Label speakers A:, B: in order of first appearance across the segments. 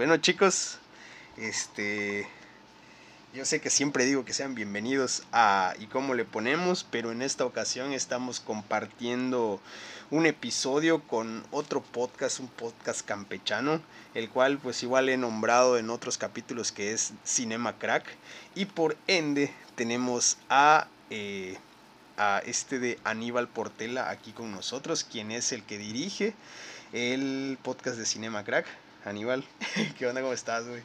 A: bueno chicos, este, yo sé que siempre digo que sean bienvenidos a y cómo le ponemos, pero en esta ocasión estamos compartiendo un episodio con otro podcast, un podcast campechano, el cual pues igual he nombrado en otros capítulos que es Cinema Crack y por ende tenemos a eh, a este de Aníbal Portela aquí con nosotros, quien es el que dirige el podcast de Cinema Crack. Aníbal, ¿qué onda? ¿Cómo estás, güey?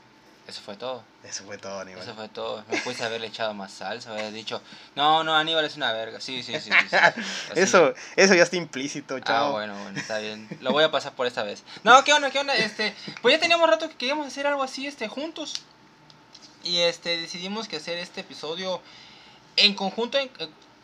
B: Eso fue todo.
A: Eso fue todo, Aníbal.
B: Eso fue todo. Me puse haberle echado más salsa, haber dicho, no, no, Aníbal es una verga. Sí, sí, sí. sí,
A: eso, eso ya está implícito, chao.
B: Ah, bueno, bueno, está bien. Lo voy a pasar por esta vez. No, ¿qué onda? ¿Qué onda? Este, pues ya teníamos rato que queríamos hacer algo así, este, juntos. Y este, decidimos que hacer este episodio en conjunto,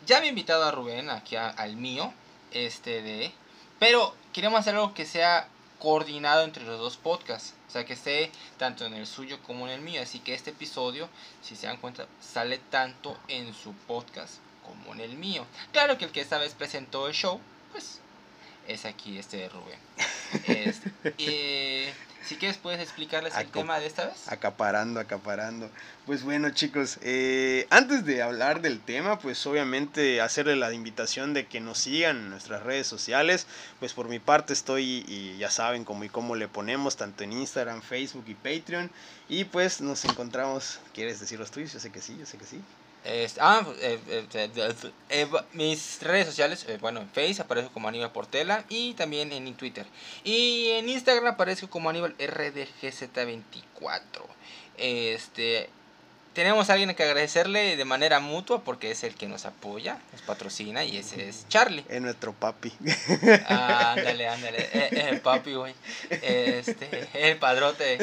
B: ya había invitado a Rubén aquí al mío, este de, pero queremos hacer algo que sea coordinado entre los dos podcasts, o sea que esté tanto en el suyo como en el mío, así que este episodio, si se dan cuenta, sale tanto en su podcast como en el mío. Claro que el que esta vez presentó el show, pues es aquí este de Rubén. Este, eh, si quieres, puedes explicarles el tema de esta vez.
A: Acaparando, acaparando. Pues bueno, chicos, eh, antes de hablar del tema, pues obviamente hacerle la invitación de que nos sigan en nuestras redes sociales. Pues por mi parte estoy, y ya saben cómo y cómo le ponemos, tanto en Instagram, Facebook y Patreon. Y pues nos encontramos, ¿quieres decir los tuyos? Yo sé que sí, yo sé que sí.
B: Este, ah, eh, eh, eh, mis redes sociales, bueno, en Facebook aparezco como Aníbal Portela y también en Twitter. Y en Instagram aparezco como Aníbal RDGZ24. Este, tenemos a alguien que agradecerle de manera mutua porque es el que nos apoya, nos patrocina y ese es Charlie.
A: Es nuestro papi.
B: Ah, ándale, ándale, el papi, güey. Este, el padrote.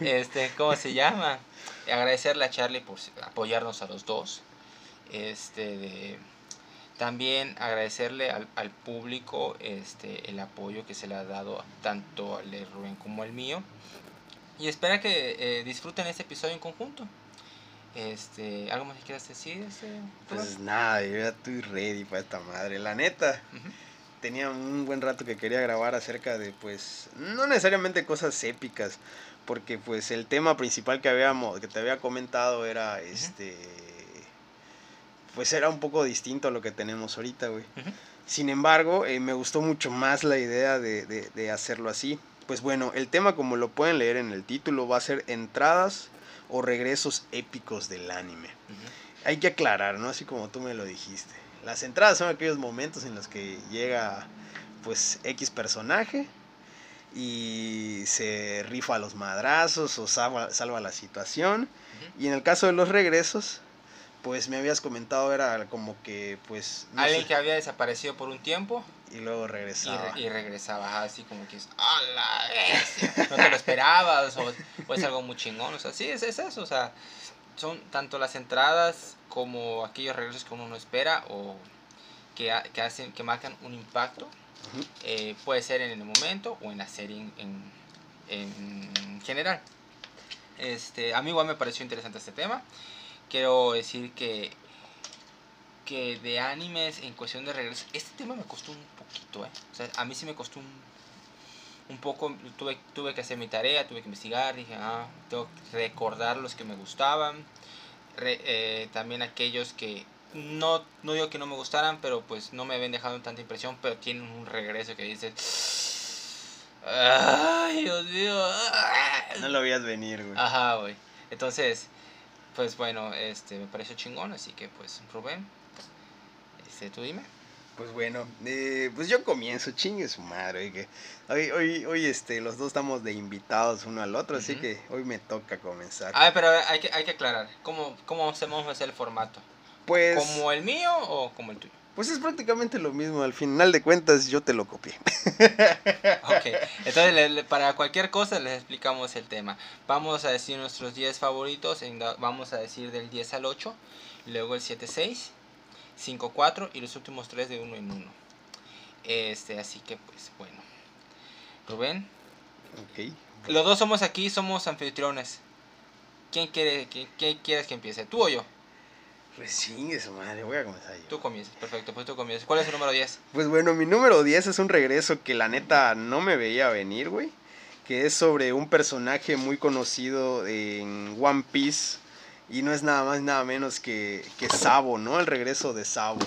B: Este, ¿cómo se llama? Agradecerle a Charlie por apoyarnos a los dos. Este, también agradecerle al, al, público este, el apoyo que se le ha dado tanto al de Rubén como al mío. Y espero que eh, disfruten este episodio en conjunto. Este, ¿Algo más que quieras decir? Este,
A: pues nada, yo ya estoy ready para esta madre. La neta, tenía un buen rato que quería grabar acerca de, pues, no necesariamente cosas épicas, porque pues el tema principal que habíamos que te había comentado era este pues era un poco distinto a lo que tenemos ahorita güey. Sin embargo eh, me gustó mucho más la idea de, de, hacerlo así. Pues bueno el tema como lo pueden leer en el título va a ser entradas o regresos épicos del anime. Hay que aclarar no así como tú me lo dijiste. Las entradas son aquellos momentos en los que llega pues X personaje y se rifa a los madrazos o salva, salva la situación. Y en el caso de los regresos, pues me habías comentado era como que pues...
B: Alguien que había desaparecido por un tiempo.
A: Y luego regresaba.
B: Y, regresaba así como que es... No te lo esperabas o, es algo muy chingón. O sea, sí, es, es eso. O sea, son tanto las entradas como aquellos regresos que uno no espera o que, que hacen, que marcan un impacto eh, puede ser en el momento o en la serie en, en, general. Este, a mí igual me pareció interesante este tema. Quiero decir que, que de animes en cuestión de regreso, este tema me costó un poquito. ¿eh? O sea, a mí sí me costó un, un poco, tuve, tuve que hacer mi tarea, tuve que investigar, dije, ah, tengo que recordar los que me gustaban. Eh, también aquellos que no, no digo que no me gustaran, pero pues no me habían dejado tanta impresión, pero tienen un regreso que dice... Ay, Dios mío.
A: No lo veías venir, güey.
B: Ajá, güey. Entonces, pues bueno, este me pareció chingón, así que pues Rubén, este, tú dime.
A: Pues bueno, eh, pues yo comienzo, chingue su madre, que hoy, hoy, hoy este, los dos estamos de invitados uno al otro, así que hoy me toca comenzar.
B: A ver, pero hay que, hay que aclarar, ¿cómo, cómo hacemos hacer el formato?
A: Pues.
B: ¿Como el mío o como el tuyo?
A: Pues es prácticamente lo mismo, al final de cuentas yo te lo copié.
B: ok, entonces para cualquier cosa les explicamos el tema. Vamos a decir nuestros 10 favoritos, vamos a decir del 10 al 8, luego el 7, 6, 5, 4 y los últimos 3 de 1 en 1. Este, así que pues bueno. Rubén.
A: Ok.
B: Los dos somos aquí, somos anfitriones. ¿Quién quiere, quién quieres que empiece? ¿Tú o yo?
A: Pues sí, eso madre, voy a comenzar yo.
B: Tú comienzas, perfecto, pues tú comienzas. ¿Cuál es tu número 10?
A: Pues bueno, mi número 10 es un regreso que la neta no me veía venir, güey. que es sobre un personaje muy conocido en One Piece y no es nada más nada menos que, que Sabo, ¿no? El regreso de Sabo.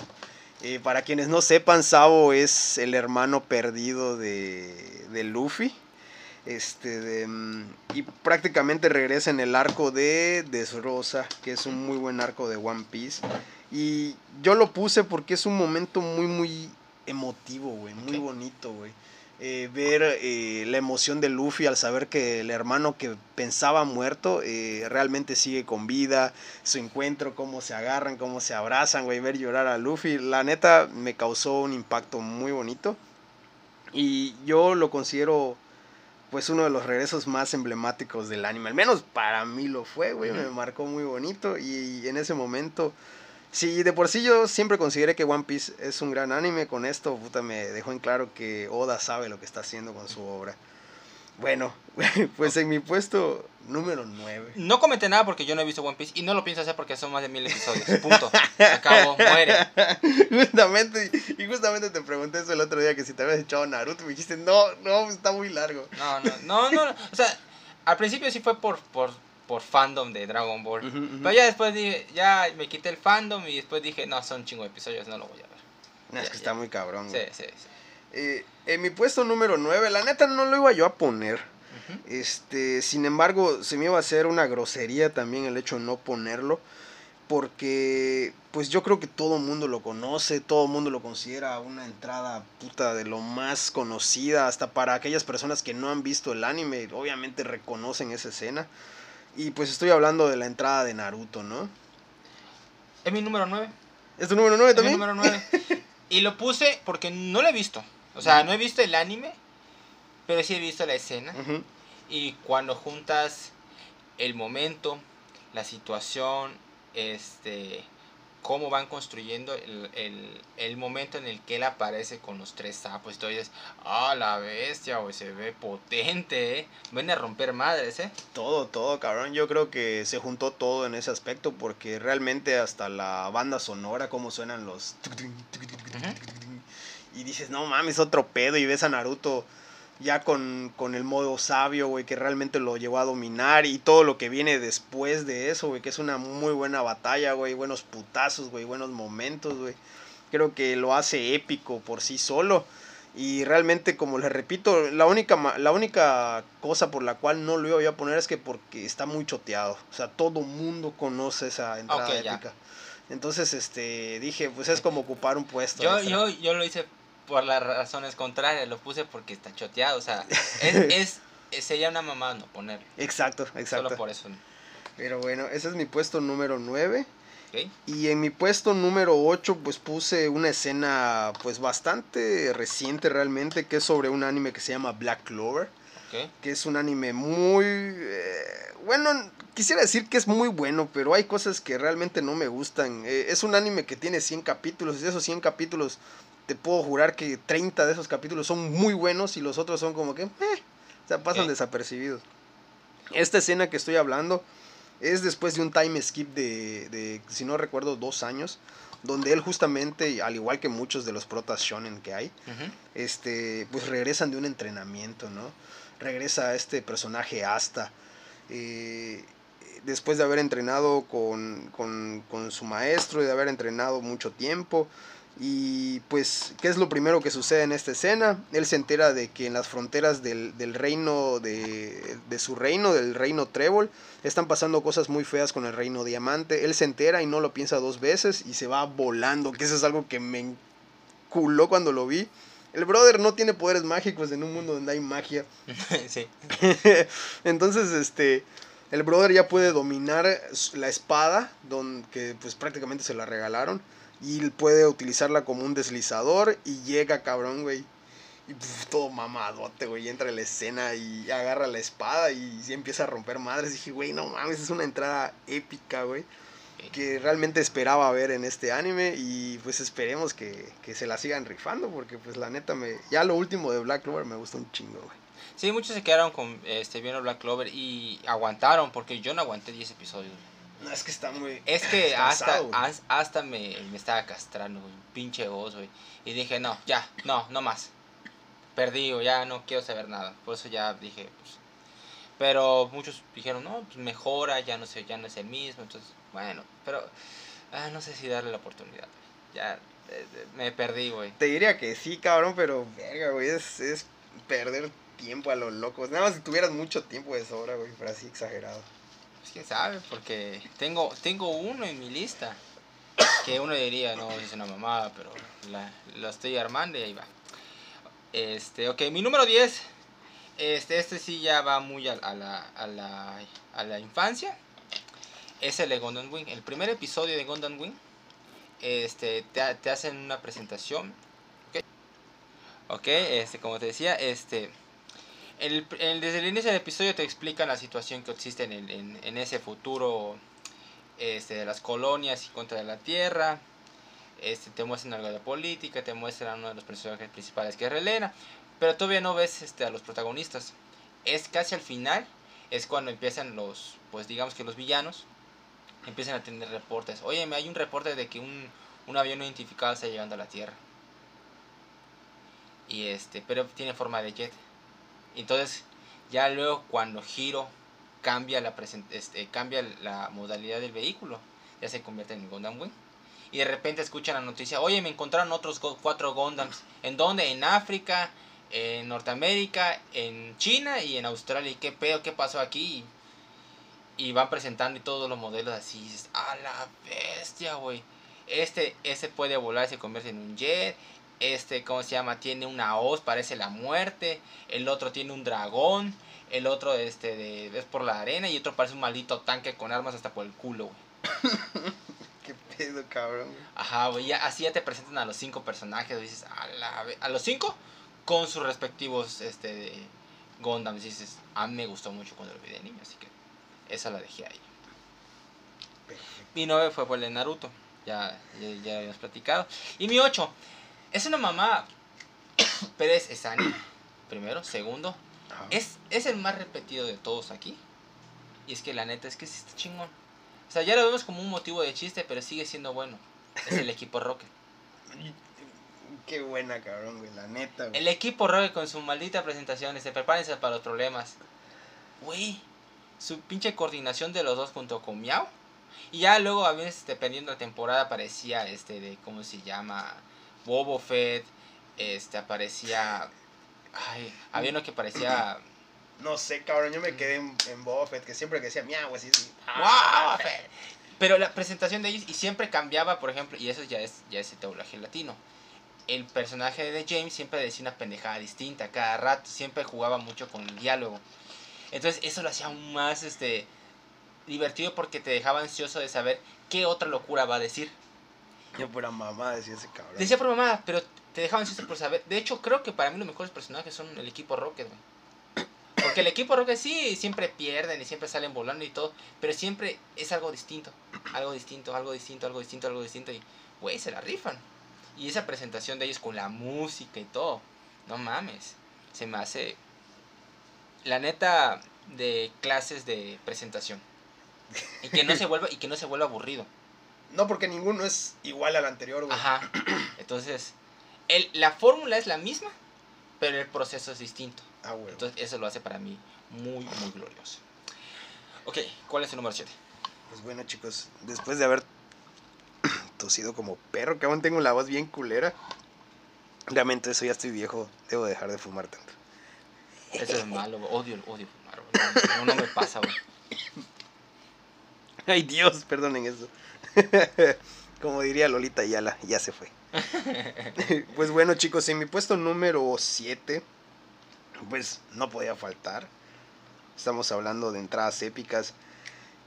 A: Eh, para quienes no sepan, Sabo es el hermano perdido de, de Luffy. Este, de, mm, y prácticamente regresa en el arco de Desrosa, que es un muy buen arco de One Piece. Y yo lo puse porque es un momento muy, muy emotivo, güey, muy bonito, güey. Eh, ver eh, la emoción de Luffy al saber que el hermano que pensaba muerto eh, realmente sigue con vida, su encuentro, cómo se agarran, cómo se abrazan, güey, ver llorar a Luffy, la neta me causó un impacto muy bonito y yo lo considero pues uno de los regresos más emblemáticos del anime, al menos para mí lo fue, güey, me marcó muy bonito y en ese momento Sí, de por sí yo siempre consideré que One Piece es un gran anime. Con esto, puta, me dejó en claro que Oda sabe lo que está haciendo con su obra. Bueno, pues en mi puesto número 9.
B: No comenté nada porque yo no he visto One Piece y no lo pienso hacer porque son más de mil episodios. Punto. Se acabó, muere.
A: Justamente, y justamente te pregunté eso el otro día que si te habías echado Naruto. Me dijiste, no, no, está muy largo.
B: No, no, no, no. O sea, al principio sí fue por, por por fandom de Dragon Ball. Pero ya después dije, ya me quité el fandom y después dije, no, son chingo de episodios, no lo voy a ver.
A: No, es que está muy cabrón.
B: Sí, sí, sí.
A: Eh, en mi puesto número 9, la neta no lo iba yo a poner. Este, sin embargo, se me iba a hacer una grosería también el hecho de no ponerlo. Porque, pues yo creo que todo el mundo lo conoce, todo el mundo lo considera una entrada puta de lo más conocida. Hasta para aquellas personas que no han visto el anime, obviamente reconocen esa escena. Y pues estoy hablando de la entrada de Naruto, ¿no?
B: Es mi número 9.
A: ¿Es tu número 9 también?
B: Es mi número 9. y lo puse porque no lo he visto. O sea, no he visto el anime, pero sí he visto la escena. Y cuando juntas el momento, la situación, este cómo van construyendo el, momento en el que él aparece con los tres sapos. Entonces, ah, la bestia, güey, se ve potente, ¿eh? Viene a romper madres, ¿eh?
A: Todo, todo, cabrón. Yo creo que se juntó todo en ese aspecto porque realmente hasta la banda sonora, cómo suenan los... Y dices, no mames, otro pedo y ves a Naruto ya con, el modo sabio, güey, que realmente lo llevó a dominar y todo lo que viene después de eso, güey, que es una muy buena batalla, güey, buenos putazos, güey, buenos momentos, güey. Creo que lo hace épico por sí solo. Y realmente, como les repito, la única, la única cosa por la cual no lo iba a poner es que porque está muy choteado. O sea, todo mundo conoce esa entrada épica. Entonces, este, dije, pues es como ocupar un puesto.
B: Yo, yo, yo lo hice por las razones contrarias, lo puse porque está choteado, o sea, es, es, sería una mamá no ponerlo.
A: Exacto, exacto.
B: Solo por eso.
A: Pero bueno, ese es mi puesto número 9. Y en mi puesto número 8 pues puse una escena pues bastante reciente realmente, que es sobre un anime que se llama Black Clover. Que es un anime muy... Eh, bueno, quisiera decir que es muy bueno, pero hay cosas que realmente no me gustan. Eh, es un anime que tiene 100 capítulos y esos 100 capítulos te puedo jurar que 30 de esos capítulos son muy buenos y los otros son como que, eh, o sea, pasan desapercibidos. Esta escena que estoy hablando es después de un time skip de, de, si no recuerdo, dos años, donde él justamente, al igual que muchos de los protas shonen que hay, este, pues regresan de un entrenamiento, ¿no? Regresa este personaje Asta. Eh, después de haber entrenado con, con, con, su maestro y de haber entrenado mucho tiempo, y pues, ¿qué es lo primero que sucede en esta escena? Él se entera de que en las fronteras del, reino, de, su reino, del reino Trébol, están pasando cosas muy feas con el reino Diamante. Él se entera y no lo piensa dos veces y se va volando, que eso es algo que me enculó cuando lo vi. El brother no tiene poderes mágicos en un mundo donde hay magia.
B: sí.
A: Entonces, este, el brother ya puede dominar la espada, don, que pues prácticamente se la regalaron y puede utilizarla como un deslizador y llega cabrón, güey. Y todo mamadote, güey. Entra en la escena y agarra la espada y, empieza a romper madres. Y dije, güey, no mames, es una entrada épica, güey. Que realmente esperaba ver en este anime. Y pues esperemos que, se la sigan rifando. Porque pues la neta me. Ya lo último de Black Clover me gustó un chingo, güey.
B: Sí, muchos se quedaron con este viendo Black Clover y aguantaron. Porque yo no aguanté 10 episodios.
A: No, es que está muy.
B: Es que hasta, hasta me, me, estaba castrando, güey. Pinche voz, güey. Y dije, no, ya, no, no más. perdido, ya no quiero saber nada. Por eso ya dije, pues, pero muchos dijeron, no, pues mejora, ya no sé, ya no es el mismo, entonces, bueno, pero ah, no sé si darle la oportunidad. Ya eh, eh, me perdí, güey.
A: Te diría que sí, cabrón, pero verga, güey, es, es perder tiempo a los locos. Nada más si tuvieras mucho tiempo de sobra, güey, pero así exagerado.
B: Pues quién sabe, porque tengo, tengo uno en mi lista. Que uno diría, no, es una mamada, pero la, la estoy armando y ahí va. Este, ok, mi número 10. Este, este sí ya va muy a, la, a, la, a la infancia. Es el de Gundam Wing. El primer episodio de Gundam Wing. Este, te, te hacen una presentación. Ok, ok, este, como te decía, este. El, desde el inicio del episodio te explican la situación que existe en, el- en, ese futuro este, de las colonias y contra la tierra. Este, te muestran algo de política, te muestran uno de los personajes principales que es Relena, pero todavía no ves este, a los protagonistas. Es casi al final, es cuando empiezan los, pues digamos que los villanos, empiezan a tener reportes. Oye, hay un reporte de que un, un avión no identificado está llegando a la Tierra. Y este, pero tiene forma de jet. Entonces, ya luego cuando Hiro cambia la este, cambia la modalidad del vehículo, ya se convierte en Gundam Wing. Y de repente escuchan la noticia, oye, me encontraron otros cuatro Gundams. ¿En dónde? En África, en Norteamérica, en China y en Australia. ¿Y qué pedo? ¿Qué pasó aquí? Y van presentando y todos los modelos así. a la bestia, güey. Este, este puede volar y se convierte en un jet. Este, ¿cómo se llama? Tiene una hoz, parece la muerte. El otro tiene un dragón. El otro, este, de, es por la arena. Y otro parece un maldito tanque con armas hasta por el culo, güey.
A: Qué pedo, cabrón.
B: Ajá, güey, así ya te presentan a los cinco personajes, dices, a la a los cinco con sus respectivos, este, de Gundams, dices, a mí me gustó mucho cuando lo vi de niño, así que esa la dejé ahí. Mi 9 fue por el de Naruto, ya, ya, ya habíamos platicado. Y mi 8, es una mamá, pero es, es anime, primero, segundo,
A: Ajá.
B: es, es el más repetido de todos aquí. Y es que la neta es que sí está chingón. O sea, ya lo vemos como un motivo de chiste, pero sigue siendo bueno. Es el equipo Rocket.
A: Qué buena, cabrón, güey, la neta, güey.
B: El equipo Rocket con su maldita presentación, se prepárense para los problemas. Güey, su pinche coordinación de los dos junto con Miau. Y ya luego a veces, dependiendo de la temporada, aparecía este de, ¿cómo se llama? Bobo Fett, este, aparecía... Ay, había uno que parecía...
A: No sé, cabrón, yo me quedé en, en Boba Fett, que siempre que decía miau, así, así.
B: ¡Wow! Fett! Pero la presentación de ellos, y siempre cambiaba, por ejemplo, y eso ya es, ya es el doblaje latino. El personaje de James siempre decía una pendejada distinta cada rato, siempre jugaba mucho con el diálogo. Entonces eso lo hacía aún más este, divertido porque te dejaba ansioso de saber qué otra locura va a decir.
A: Yo pura mamá decía ese cabrón.
B: Decía por mamá, pero te dejaba ansioso por saber. De hecho, creo que para mí los mejores personajes son el equipo Rocket, güey. Porque el equipo Rocket sí, siempre pierden y siempre salen volando y todo, pero siempre es algo distinto, algo distinto, algo distinto, algo distinto, algo distinto y, güey, se la rifan. Y esa presentación de ellos con la música y todo, no mames, se me hace, la neta, de clases de presentación. Y que no se vuelva, y que no se vuelva aburrido.
A: No, porque ninguno es igual al anterior, güey.
B: Ajá. Entonces, el, la fórmula es la misma, pero el proceso es distinto.
A: Ah, güey.
B: Entonces, eso lo hace para mí muy, muy glorioso. Ok, ¿cuál es el número 7?
A: Pues bueno, chicos, después de haber tosido como perro, que aún tengo la voz bien culera. Realmente eso ya estoy viejo, debo dejar de fumar tanto.
B: Eso es malo, güey. odio, odio fumar, güey. No, no me pasa, güey.
A: Ay Dios, perdonen eso. Como diría Lolita Ayala, ya se fue. pues bueno chicos, en mi puesto número 7, pues no podía faltar. Estamos hablando de entradas épicas.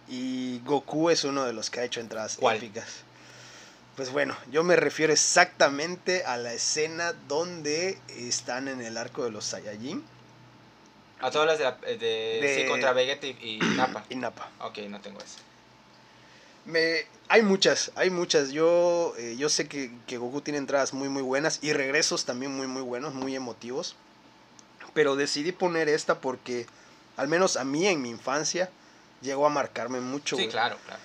A: Y Goku es uno de los que ha hecho entradas
B: ¿Cuál?
A: épicas. Pues bueno, yo me refiero exactamente a la escena donde están en el arco de los Saiyajin
B: A todas las de, la- de,
A: De-
B: Sí, contra Vegeta y, y Nappa.
A: y Nappa.
B: Ok, no tengo eso.
A: Me, hay muchas, hay muchas. Yo, eh, yo sé que, que Goku tiene entradas muy muy buenas y regresos también muy muy buenos, muy emotivos. Pero decidí poner esta porque, al menos a mí en mi infancia, llegó a marcarme mucho.
B: Sí, claro, claro.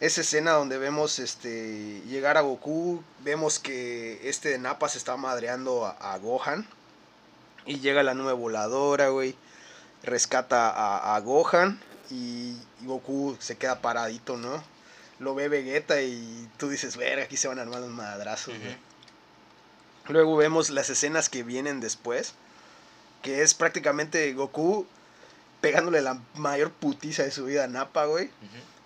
A: Esa escena donde vemos este llegar a Goku, vemos que este de Nappa se está madreando a, a Gohan. Y llega la nube voladora, güey. Rescata a, a Gohan. Y, y Goku se queda paradito, ¿no? Lo ve Vegeta y tú dices, verga, aquí se van a armar los madrazos, güey. Luego vemos las escenas que vienen después. Que es prácticamente Goku pegándole la mayor putiza de su vida a Nappa, güey.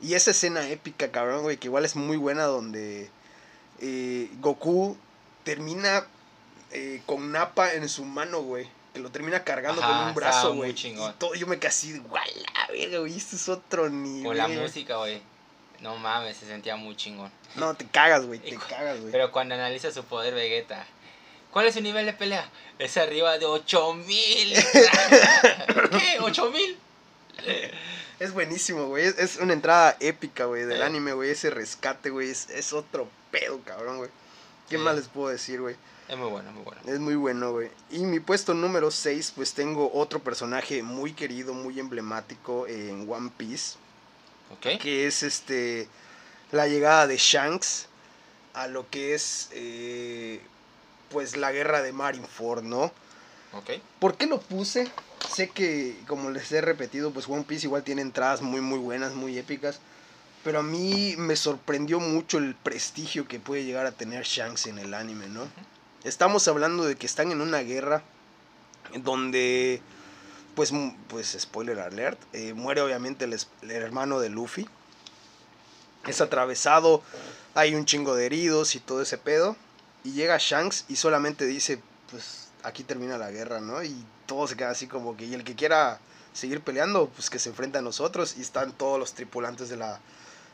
A: Y esa escena épica, cabrón, güey, que igual es muy buena donde eh, Goku termina eh, con Nappa en su mano, güey. Que lo termina cargando
B: Ajá,
A: con un brazo, güey. yo me quedé así, la verga, güey, esto es otro nivel.
B: Con la música, güey. No mames, se sentía muy chingón.
A: No, te cagas, güey, te cagas, güey.
B: Pero cuando analiza su poder Vegeta, ¿cuál es su nivel de pelea? Es arriba de 8000. ¿Qué? ¿8000?
A: Es buenísimo, güey. Es, es una entrada épica, güey, del
B: Sí.
A: anime, güey. Ese rescate, güey, es, es otro pedo, cabrón, güey. ¿Qué
B: Sí.
A: más les puedo decir, güey?
B: Es muy bueno, muy bueno.
A: Es muy bueno, güey. Y mi puesto número 6, pues tengo otro personaje muy querido, muy emblemático en One Piece. Que es este. La llegada de Shanks a lo que es. eh, pues la guerra de Marineford, ¿no? ¿Por qué lo puse? Sé que, como les he repetido, pues One Piece igual tiene entradas muy, muy buenas, muy épicas. Pero a mí me sorprendió mucho el prestigio que puede llegar a tener Shanks en el anime, ¿no? Estamos hablando de que están en una guerra donde, pues, pues spoiler alert, eh, muere obviamente el, hermano de Luffy. Es atravesado, hay un chingo de heridos y todo ese pedo. Y llega Shanks y solamente dice, pues aquí termina la guerra, ¿no? Y todo se queda así como que, y el que quiera seguir peleando, pues que se enfrenta a nosotros. Y están todos los tripulantes de la,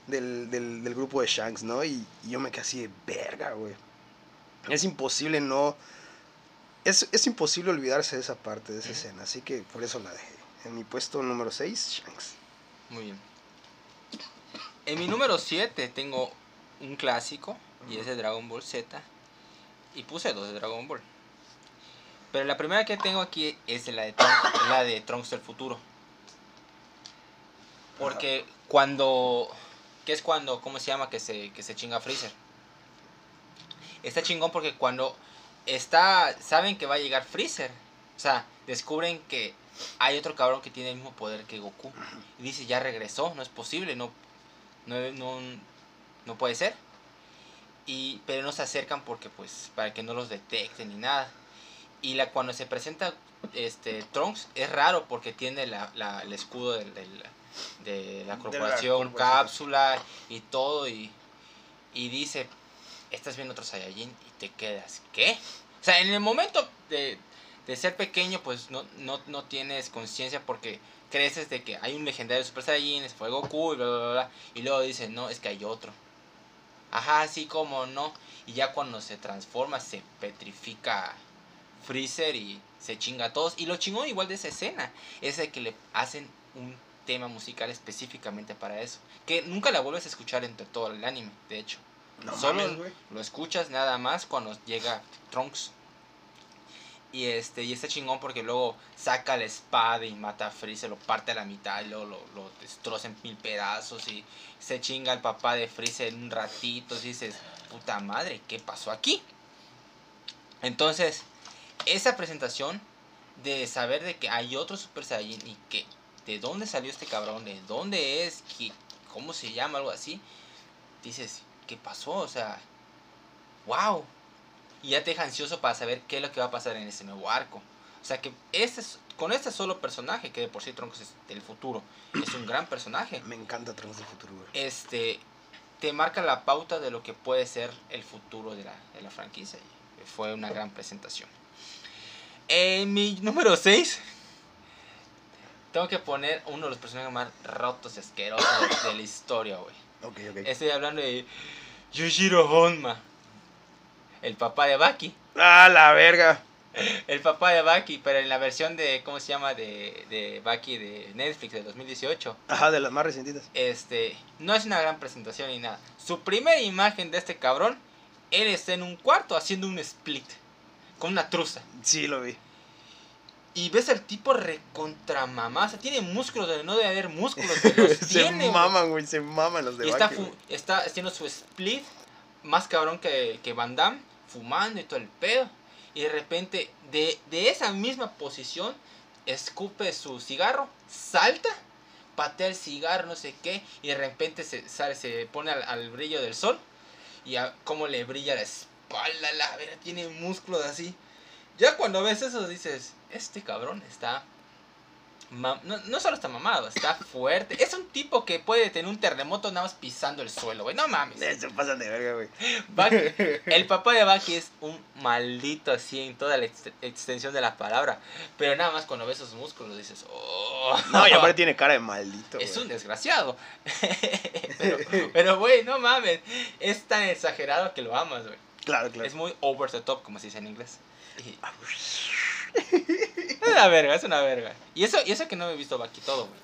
A: del, del, del grupo de Shanks, ¿no? Y, y yo me quedé así de verga, güey. Es imposible no... Es, es imposible olvidarse de esa parte, de esa escena. Así que por eso la dejé. En mi puesto número 6, Shanks.
B: Muy bien. En mi número 7 tengo un clásico y es de Dragon Ball Z. Y puse dos de Dragon Ball. Pero la primera que tengo aquí es la de, Trunks, la de Trunks del futuro. Porque cuando. ¿Qué es cuando? ¿Cómo se llama? Que se, que se chinga Freezer. Está chingón porque cuando está. Saben que va a llegar Freezer. O sea, descubren que hay otro cabrón que tiene el mismo poder que Goku. Y dice, ya regresó, no es posible, no, no, no, no puede ser. Y, pero no se acercan porque pues para que no los detecten ni nada. Y la, cuando se presenta este Trunks es raro porque tiene la, la- el escudo del- del- de la corporación,
A: corporación.
B: cápsula y todo. Y, y dice, estás viendo otro Saiyajin y te quedas, ¿qué? O sea, en el momento de, de ser pequeño pues no, no, no tienes conciencia porque creces de que hay un legendario Super Saiyajin, ese fue Goku y bla, bla, bla, bla. Y luego dices, no, es que hay otro. Ajá, así como no. Y ya cuando se transforma, se petrifica Freezer y se chinga a todos. Y lo chingón igual de esa escena es de que le hacen un tema musical específicamente para eso. Que nunca la vuelves a escuchar entre todo el anime, de hecho.
A: No
B: Solo
A: mames,
B: lo escuchas nada más cuando llega Trunks. Y este, y está chingón porque luego saca la espada y mata a Freezer, lo parte a la mitad y luego lo, lo destroza en mil pedazos y se chinga al papá de Freezer en un ratito. Y dices, puta madre, ¿qué pasó aquí? Entonces, esa presentación de saber de que hay otro Super Saiyan y que de dónde salió este cabrón, de dónde es, ¿Qué- cómo se llama, algo así, dices, ¿qué pasó? O sea, wow. Y ya te deja ansioso para saber qué es lo que va a pasar en ese nuevo arco. O sea que este, es- con este solo personaje, que de por sí Trunks es del futuro, es un gran personaje,
A: Me encanta Trunks del futuro, güey.
B: este, te marca la pauta de lo que puede ser el futuro de la, de la franquicia. Y fue una gran presentación. En mi número 6, tengo que poner uno de los personajes más rotos y asquerosos de, de la historia, güey.
A: Ok, ok.
B: Estoy hablando de Yushiro Honma, el papá de Baki.
A: ¡Ah, la verga!
B: El papá de Baki, pero en la versión de, ¿cómo se llama? De, de Baki de Netflix de 2018.
A: Ajá, de las más recientitas.
B: Este, no es una gran presentación ni nada. Su primera imagen de este cabrón, él está en un cuarto haciendo un split con una truza.
A: Sí, lo vi.
B: Y ves al tipo recontra mamá, o sea, tiene músculos donde no debe haber músculos, los
A: se
B: tiene.
A: maman, güey, se maman los de
B: Y está, está haciendo su split más cabrón que, que Van Damme, fumando y todo el pedo. y de repente de, de esa misma posición escupe su cigarro, salta, patea el cigarro, no sé qué, y de repente se, sale, se pone al, al brillo del sol y a cómo le brilla la espalda, la vera, tiene músculos así. Ya cuando ves eso dices, este cabrón está no, no solo está mamado, está fuerte. Es un tipo que puede tener un terremoto nada más pisando el suelo, güey. No mames.
A: Se pasan de verga, güey.
B: El papá de Baki es un maldito así en toda la ex- extensión de la palabra. Pero nada más cuando ves sus músculos dices, oh.
A: No, y aparte tiene cara de maldito,
B: Es un desgraciado. pero, pero, güey, no mames. Es tan exagerado que lo amas, güey.
A: Claro, claro.
B: Es muy over the top, como se dice en inglés. Es una verga, es una verga. Y eso, y eso que no he visto Baki todo, güey.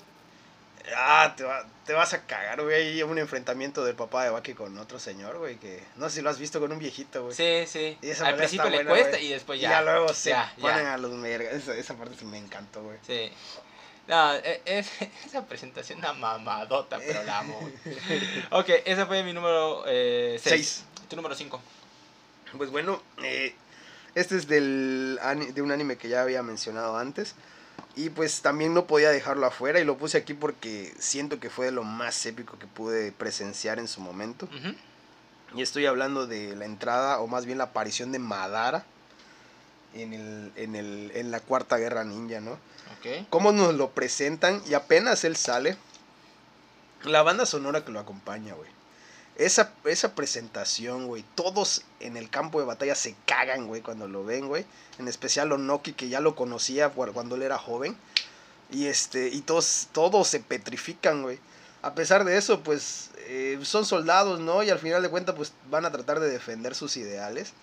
A: Ah, te, va- te vas a cagar, güey. Hay un enfrentamiento del papá de Baki con otro señor, güey, que no sé si lo has visto con un viejito, güey.
B: Sí, sí.
A: Y esa
B: Al principio le
A: buena,
B: cuesta
A: güey.
B: y después
A: Y
B: ya.
A: ya luego se
B: ya, ya.
A: ponen a los vergas. Esa, esa parte sí me encantó, güey.
B: Sí. No, e- es, esa presentación una mamadota, pero la amo. güey. ok, ese fue mi número 6.
A: Seis.
B: Tu número 5.
A: Pues bueno, eh, este es del de un anime que ya había mencionado antes. Y pues también no podía dejarlo afuera y lo puse aquí porque siento que fue de lo más épico que pude presenciar en su momento. Y estoy hablando de la entrada, o más bien la aparición de Madara en, el, en, el, en la Cuarta Guerra Ninja, ¿no? Cómo nos lo presentan y apenas él sale, la banda sonora que lo acompaña, güey. Esa, esa presentación, güey. Todos en el campo de batalla se cagan, güey, cuando lo ven, güey. En especial Onoki, que ya lo conocía cuando él era joven. Y este, y todos, todos se petrifican, güey. A pesar de eso, pues, eh, son soldados, ¿no? Y al final de cuentas, pues, van a tratar de defender sus ideales.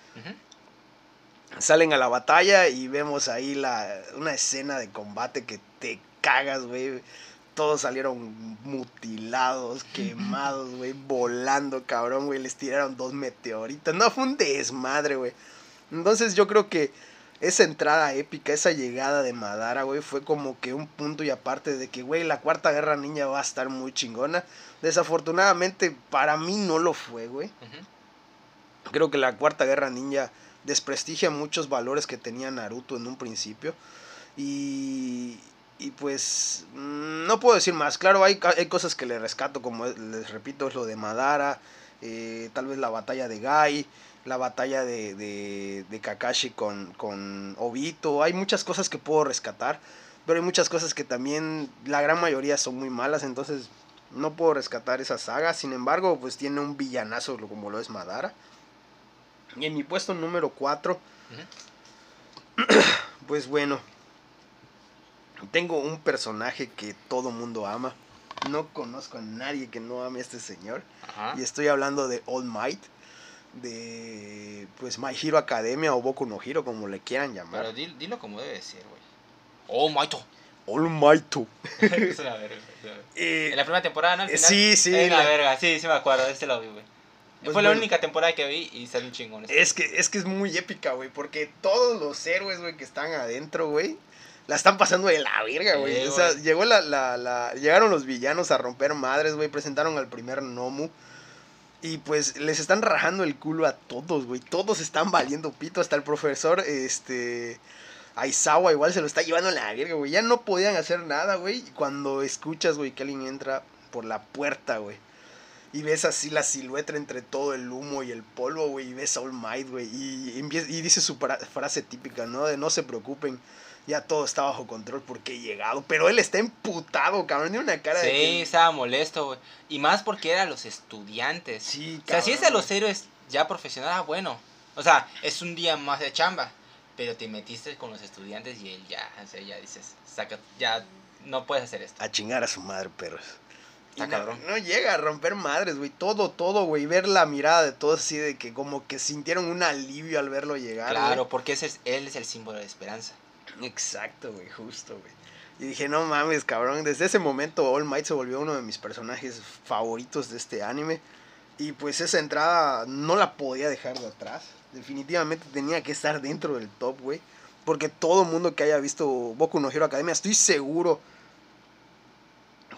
A: Salen a la batalla y vemos ahí la, una escena de combate que te cagas, güey. Todos salieron mutilados, quemados, güey, volando, cabrón, güey. Les tiraron dos meteoritos. No, fue un desmadre, güey. Entonces yo creo que esa entrada épica, esa llegada de Madara, güey, fue como que un punto y aparte de que, güey, la cuarta guerra ninja va a estar muy chingona. Desafortunadamente, para mí no lo fue, güey. Creo que la cuarta guerra ninja desprestigia muchos valores que tenía Naruto en un principio. Y, y pues mm, no puedo decir más. Claro, hay, hay cosas que le rescato, como es- les repito, es lo de Madara, eh, tal vez la batalla de Gai, la batalla de, de, de Kakashi con, con Obito. Hay muchas cosas que puedo rescatar, pero hay muchas cosas que también la gran mayoría son muy malas, entonces no puedo rescatar esa saga. Sin embargo, pues tiene un villanazo lo- como lo es Madara. Y en mi puesto número 4, pues bueno, tengo un personaje que todo mundo ama. No conozco a nadie que no ame a este señor.
B: Ajá.
A: Y estoy hablando de All Might, de pues My Hero Academia o Boku no Hero, como le quieran llamar.
B: Pero dilo, dilo como debe ser, güey. Oh, Maito.
A: All Might.
B: es una verga. es una verga.
A: Eh,
B: En la primera temporada, ¿no? Al
A: eh,
B: final,
A: sí, sí,
B: Es una
A: la-
B: verga, sí, sí me acuerdo, este lo vi, güey.
A: Pues
B: Fue la única temporada que vi y salió un chingón. este.
A: Es que, es que es muy épica, güey, porque todos los héroes, güey, que están adentro, güey, la están pasando de la verga, güey.
B: Sí,
A: o sea,
B: güey.
A: llegó la, la, la, llegaron los villanos a romper madres, güey, presentaron al primer Nomu. Y pues les están rajando el culo a todos, güey. Todos están valiendo pito. Hasta el profesor, este. Aizawa igual se lo está llevando a la verga, güey. Ya no podían hacer nada, güey. Cuando escuchas, güey, que alguien entra por la puerta, güey. Y ves así la silueta entre todo el humo y el polvo, güey. Y ves a All Might, güey. Y, dice su fra- frase típica, ¿no? De no se preocupen. Ya todo está bajo control porque he llegado. Pero él está emputado, cabrón. Tiene una cara de.
B: Sí, estaba molesto, güey. Y más porque eran los estudiantes.
A: Sí,
B: O sea, si es a
A: cabrón.
B: los héroes ya profesionales, ah, bueno. O sea, es un día más de chamba. Pero te metiste con los estudiantes y él ya, o sea, ya dices, saca, ya no puedes hacer esto.
A: A chingar a su madre, perros.
B: Está
A: no,
B: cabrón.
A: no llega a romper madres, güey. Todo, todo, güey. Ver la mirada de todos así de que como que sintieron un alivio al verlo llegar.
B: Claro, porque ese es, él es el símbolo de esperanza.
A: Exacto, güey. Justo, güey. Y dije, no mames, cabrón. Desde ese momento All Might se volvió uno de mis personajes favoritos de este anime. Y pues esa entrada no la podía dejar de atrás. Definitivamente tenía que estar dentro del top, güey. Porque todo mundo que haya visto Boku no Hero Academia, estoy seguro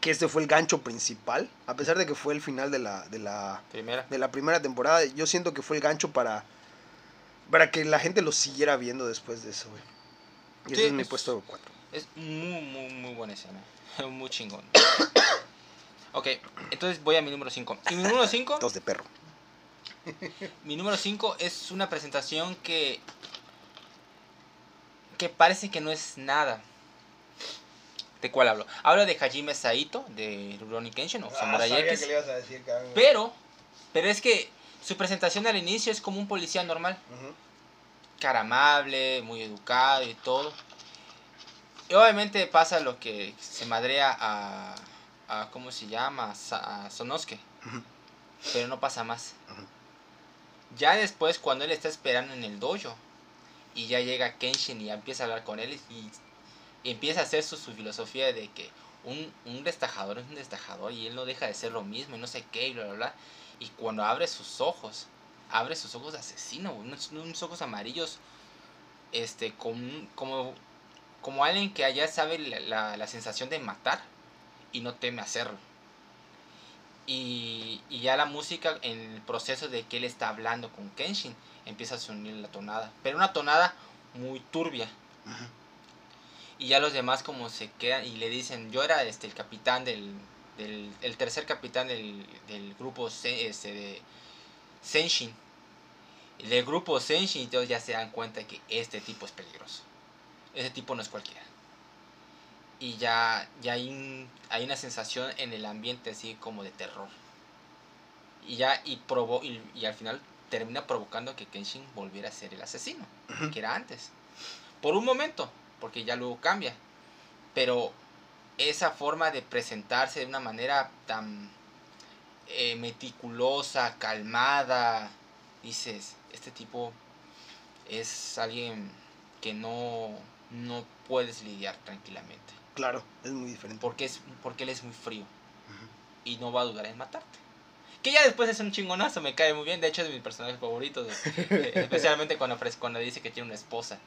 A: que este fue el gancho principal. A pesar de que fue el final de la, de la,
B: Primera.
A: de la primera temporada, yo siento que fue el gancho para, para que la gente lo siguiera viendo después de eso, güey. Y ese
B: Sí,
A: es mi
B: es-
A: puesto 4.
B: Es muy, muy, muy buena escena. Muy chingón. ok, entonces voy a mi número 5. Y mi número 5,
A: Dos de perro.
B: mi número 5 es una presentación que que parece que no es nada. ¿De cuál hablo? Hablo de Hajime Saito de Rurouni Kenshin o Samurai X.
A: Ah, ibas a decir.
B: Pero, pero es que su presentación al inicio es como un policía normal.
A: Ujú.
B: Cara amable, muy educado y todo. Y obviamente pasa lo que se madrea a, a ¿cómo se llama? A Sonosuke. Pero no pasa más. Ya después, cuando él está esperando en el dojo, y ya llega Kenshin y ya empieza a hablar con él, y, y empieza a hacer su, su filosofía de que un, un destajador es un destajador, y él no deja de ser lo mismo, y no sé qué, y bla, bla, bla. Y cuando abre sus ojos, abre sus ojos de asesino, unos, unos ojos amarillos, este, con, como, como alguien que allá sabe la, la- la sensación de matar y no teme hacerlo. Y, y ya la música, en el proceso de que él está hablando con Kenshin, empieza a unir la tonada, pero una tonada muy turbia. Y ya los demás como se quedan y le dicen, yo era este el capitán del, del el tercer capitán del, del grupo Se- este, de Senshin. Del grupo Senshin y todos ya se dan cuenta que este tipo es peligroso. Ese tipo no es cualquiera. Y ya, ya hay, un- hay una sensación en el ambiente así como de terror. Y ya y, provo y, y al final termina provocando que Kenshin volviera a ser el asesino que era antes. Por un momento, porque ya luego cambia. Pero esa forma de presentarse de una manera tan eh, meticulosa, calmada, dices, este tipo es alguien que no, no puedes lidiar tranquilamente.
A: Claro, es muy diferente.
B: Porque, es, porque él es muy frío y no va a dudar en matarte. Que ya después es un chingonazo, me cae muy bien. De hecho, es de mis personajes favoritos. eh, Especialmente cuando, cuando dice que tiene una esposa.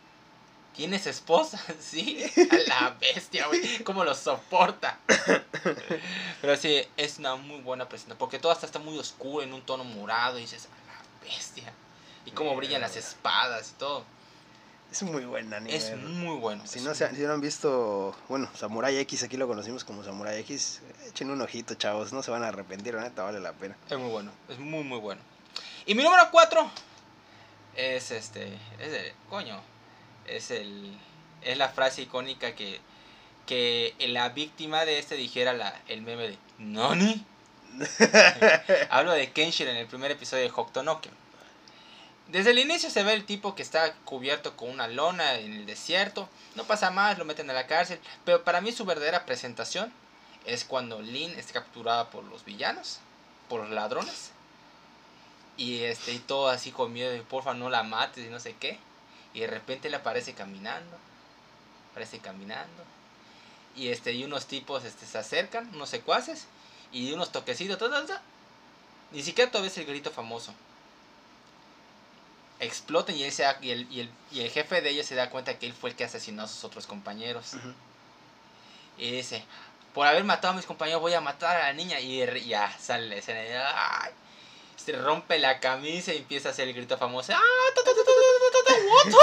B: ¿Tienes esposa? Sí. A la bestia, güey. ¿Cómo lo soporta? Pero sí, es una muy buena presentación. Porque todo hasta está muy oscuro, en un tono morado. Y dices, a la bestia. Y cómo brillan las espadas y todo.
A: Es muy buen anime.
B: Es muy bueno.
A: Si no, se, si no han visto, bueno, Samurai X, aquí lo conocimos como Samurai X, echen un ojito, chavos, no se van a arrepentir, la neta vale la pena.
B: Es muy bueno, es muy muy bueno. Y mi número 4 es este, es el, coño, es el, es la frase icónica que, que la víctima de este dijera la, el meme de ¿Nani? Hablo de Kenshin en el primer episodio de Hokuto no. Desde el inicio se ve el tipo que está cubierto con una lona en el desierto. No pasa más, lo meten a la cárcel. Pero para mí su verdadera presentación es cuando Lin es capturada por los villanos, por los ladrones. Y este y todo así con miedo de porfa no la mates y no sé qué. Y de repente le aparece caminando. Aparece caminando. Y este y unos tipos este, se acercan, unos secuaces. Y unos toquecitos, ta, ni siquiera todavía es el grito famoso exploten y, él se da, y, el, y, el, y, el, jefe de ellos se da cuenta que él fue el que asesinó a sus otros compañeros.
A: Uh -huh.
B: Y dice, por haber matado a mis compañeros voy a matar a la niña. Y ya sale la escena. Y, ¡ay! se rompe la camisa y empieza a hacer el grito famoso. ¡Ah! Ta, ta, ta,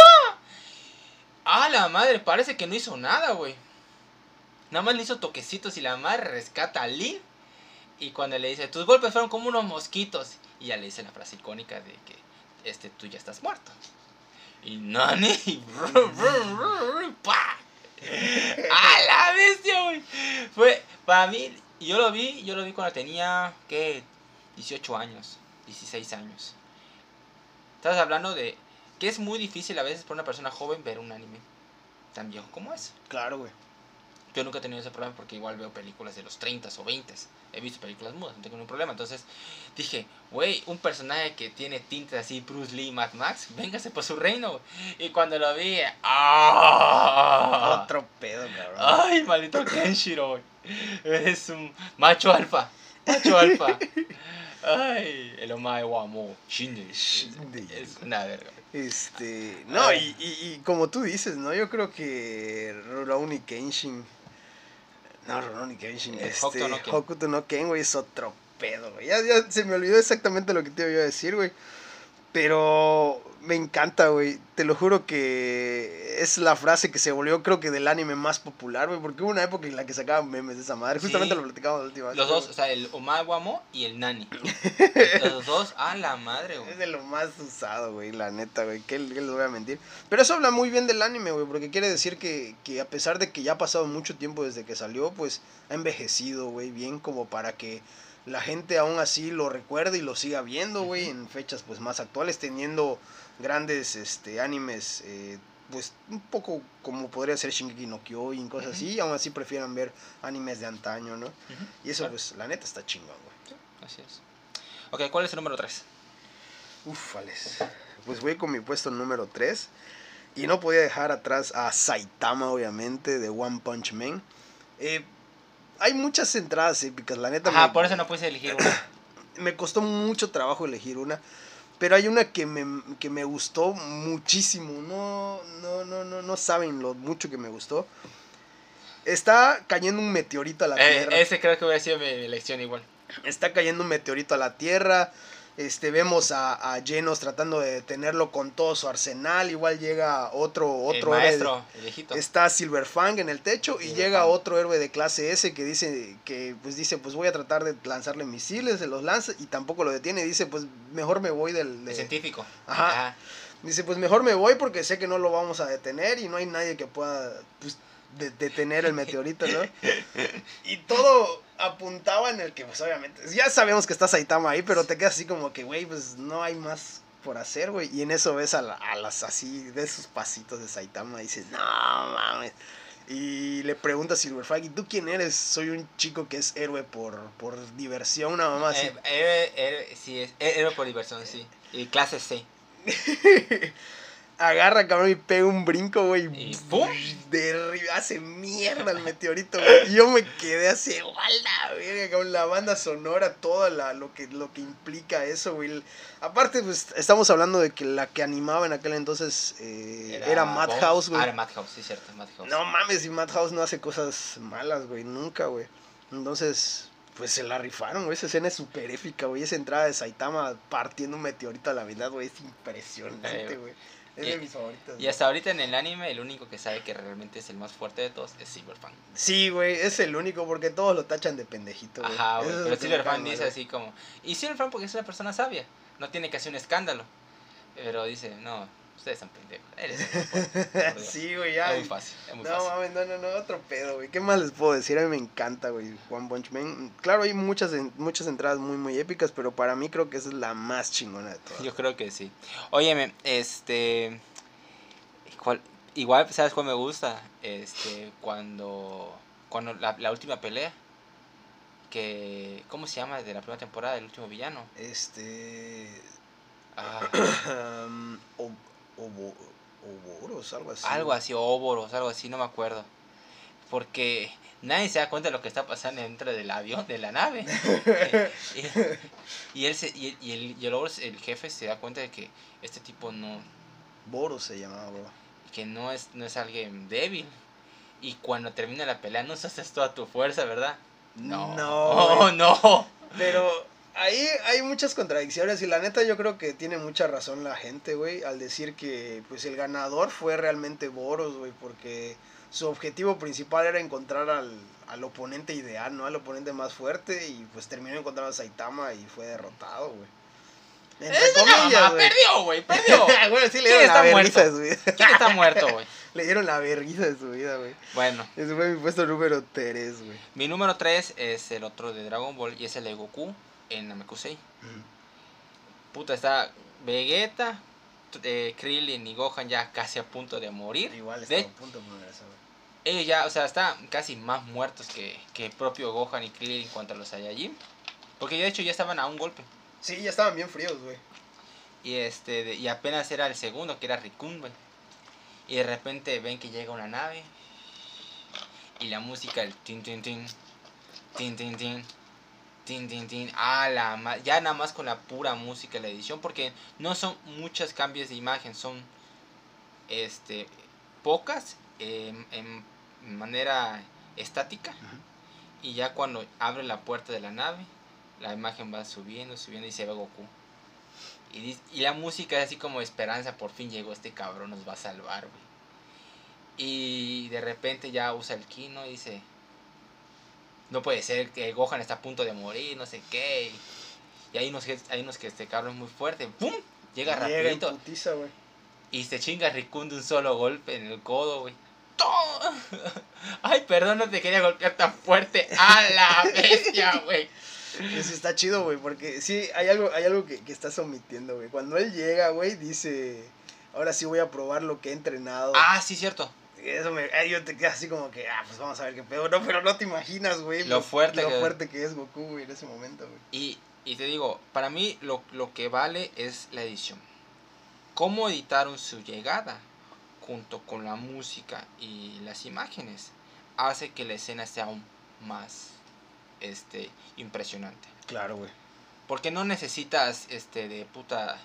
B: ¡Ah, la madre! Parece que no hizo nada, güey. Nada más le hizo toquecitos y la madre rescata a Lee. Y cuando le dice, tus golpes fueron como unos mosquitos. Y ya le dice la frase icónica de que este, tú ya estás muerto. Y Nani. ¡A la bestia, güey! Fue, para mí, yo lo vi, yo lo vi cuando tenía, ¿qué? 18 años, 16 años. Estás hablando de que es muy difícil a veces para una persona joven ver un anime tan viejo como ese.
A: Claro, güey.
B: Yo nunca he tenido ese problema porque igual veo películas de los 30 o 20. He visto películas mudas, no tengo ningún problema. Entonces dije, güey, un personaje que tiene tintes así, Bruce Lee, Mad Max, véngase por su reino. Y cuando lo vi, ¡ah!
A: Otro pedo, cabrón.
B: ¡Ay, maldito Kenshiro! Eres un macho alfa. Macho alfa. ¡Ay! El Omae wa mo. Es una verga.
A: Este, no, y, y, y como tú dices, ¿no? Yo creo que Rurouni Kenshin, no, Rurouni Kenshin, este,
B: Hokuto no Ken.
A: Hokuto no Ken, güey, es otro pedo, güey. Ya, ya se me olvidó exactamente lo que te iba a decir, güey. Pero me encanta, güey. Te lo juro que es la frase que se volvió, creo que del anime más popular, güey. Porque hubo una época en la que sacaban memes de esa madre. Justamente lo platicamos la última vez.
B: Los dos, o sea, el Omawamo y el Nani. Los dos, a la madre, güey.
A: Es de lo más usado, güey, la neta, güey. ¿Qué, qué les voy a mentir? Pero eso habla muy bien del anime, güey, porque quiere decir que, que a pesar de que ya ha pasado mucho tiempo desde que salió, pues ha envejecido, güey, bien como para que la gente aún así lo recuerde y lo siga viendo, güey, en fechas pues más actuales, teniendo grandes este, animes, eh, pues un poco como podría ser Shingeki no Kyojin, cosas así, y aún así prefieran ver animes de antaño, ¿no? Y eso,
B: claro.
A: pues, la neta está chingón, güey.
B: Así es. Ok, ¿cuál es el número 3?
A: Ufales. Pues voy con mi puesto número 3. Y no podía dejar atrás a Saitama, obviamente, de One Punch Man. Eh, hay muchas entradas épicas, la neta.
B: Ajá,
A: me,
B: por eso no puse elegir una.
A: me costó mucho trabajo elegir una. Pero hay una que me, que me gustó muchísimo. No, no, no, no, no saben lo mucho que me gustó. Está cayendo un meteorito a la
B: Eh,
A: Tierra.
B: ese creo que hubiera sido mi elección igual.
A: está cayendo un meteorito a la Tierra. Este, vemos a, a Genos tratando de detenerlo con todo su arsenal. Igual llega otro, otro
B: el
A: héroe
B: el.
A: Está Silverfang en el techo y llega otro héroe de clase S que dice que pues dice pues voy a tratar de lanzarle misiles, se los lanza y tampoco lo detiene dice pues mejor me voy del
B: El científico.
A: Ajá. dice pues mejor me voy porque sé que no lo vamos a detener y no hay nadie que pueda pues, de- detener el meteorito, ¿no? y todo apuntaba en el que pues obviamente ya sabemos que está Saitama ahí, pero te quedas así como que güey, pues no hay más por hacer, güey. Y en eso ves a, la- a las así, de esos pasitos de Saitama y dices, no mames. Y le pregunta a Silverfang, ¿y tú quién eres? Soy un chico que es héroe por, por diversión, una mamá así.
B: Eh, héroe- héroe- sí, es héroe por diversión, sí. Y clase C.
A: Agarra, cabrón, y pega un brinco, güey.
B: Y ¡pum!
A: derri- hace mierda el meteorito, güey. Y yo me quedé así, ¡wala! verga, cabrón! La banda sonora, todo la, lo, que, lo que implica eso, güey. Aparte, pues, estamos hablando de que la que animaba en aquel entonces eh, era,
B: Bones.
A: Madhouse, güey.
B: Ah, era Madhouse, sí, cierto, Madhouse.
A: No mames, y Madhouse no hace cosas malas, güey, nunca, güey. Entonces, pues se la rifaron, güey. Esa escena es súper épica, güey. Esa entrada de Saitama partiendo un meteorito a la mitad, güey, es impresionante, güey. Es
B: y-
A: de mis favoritas.
B: Y hasta ahorita en el anime, el único que sabe que realmente es el más fuerte de todos es Silverfang.
A: Sí, güey, es el único porque todos lo tachan de pendejito.
B: Ajá, güey. Pero
A: mal,
B: dice así como. Y Silverfang porque es una persona sabia. No tiene que hacer un escándalo. Pero dice, no, ustedes son pendejos. Eres el más fuerte, por Dios".
A: Sí, güey, ya.
B: Es muy fácil, es muy
A: No
B: fácil.
A: mames, no, no, no, otro pedo, güey. ¿Qué más les puedo decir? A mí me encanta, güey, One Punch Man. Claro, hay muchas, muchas entradas muy, muy épicas, pero para mí creo que esa es la más chingona de todas.
B: Yo creo que sí. Óyeme, este. ¿cuál- igual, ¿sabes cuál me gusta? Este, cuando. Cuando la, la última pelea. Que. ¿Cómo se llama? De la primera temporada, el último villano.
A: Este.
B: Ah,
A: um, Obo- Oboros, algo así.
B: algo así, Óboros, algo así, no me acuerdo. Porque nadie se da cuenta de lo que está pasando dentro del avión, de la nave. y, y él se, y, y el, y el el jefe se da cuenta de que este tipo no,
A: Boros se llamaba, bro.
B: que no es, no es alguien débil. Y cuando termina la pelea no usaste toda tu fuerza, ¿verdad? No.
A: No,
B: Oh, no.
A: Pero ahí hay muchas contradicciones y la neta yo creo que tiene mucha razón la gente, güey, al decir que pues el ganador fue realmente Boros, güey, porque su objetivo principal era encontrar al, al oponente ideal, ¿no? Al oponente más fuerte y pues terminó encontrando a Saitama y fue derrotado, güey. Comillas, güey.
B: perdió, güey, perdió.
A: Güey, sí le
B: ¿Quién
A: dieron la vergüenza de su vida.
B: ¿Quién está muerto, güey?
A: Le dieron la vergüenza de su vida, güey.
B: Bueno,
A: Ese fue mi puesto número 3, güey.
B: mi número 3 es el otro de Dragon Ball y es el de Goku en Namekusei. Puta, está Vegeta, eh, Krillin y Gohan ya casi a punto de morir.
A: Igual estaba a punto de güey.
B: Ellos ya, o sea, están casi más muertos que, que el propio Gohan y Krillin en cuanto a los Saiyajin. Porque de hecho ya estaban a un golpe.
A: Sí, ya estaban bien fríos, güey.
B: Y este de- y apenas era el segundo, que era Rikun, güey. Y de repente ven que llega una nave. Y la música, el tin tin tin. Tin tin tin. Tin tin tin. Ah, la ya nada más con la pura música la edición. Porque no son muchos cambios de imagen. Son este pocas em, en manera estática. Y ya cuando abre la puerta de la nave, la imagen va subiendo, subiendo y se ve Goku. Y, y la música es así como esperanza, por fin llegó este cabrón, nos va a salvar, güey. Y de repente ya usa el kino y dice, no puede ser que Gohan está a punto de morir, no sé qué. Y, hay unos que hay unos que este cabrón es muy fuerte, ¡pum! Llega
A: Llega
B: rapidito
A: putiza,
B: y se chinga Rikun de un solo golpe en el codo, güey. Ay, perdón, no te quería golpear tan fuerte. ¡A la bestia, güey!
A: Eso está chido, güey, porque sí, hay algo, hay algo que, que estás omitiendo, güey. Cuando él llega, güey, dice, ahora sí voy a probar lo que he entrenado.
B: Ah, sí, cierto.
A: Eso me, ay, yo te quedas así como que, ah, pues vamos a ver qué pedo. No, pero no te imaginas, güey.
B: Lo fuerte
A: lo
B: que-
A: fuerte que es Goku, güey, en ese momento, güey.
B: Y, y te digo, para mí lo, lo que vale es la edición. Cómo editaron su llegada junto con la música y las imágenes hace que la escena sea aún más este, impresionante.
A: Claro, güey.
B: Porque no necesitas este de puta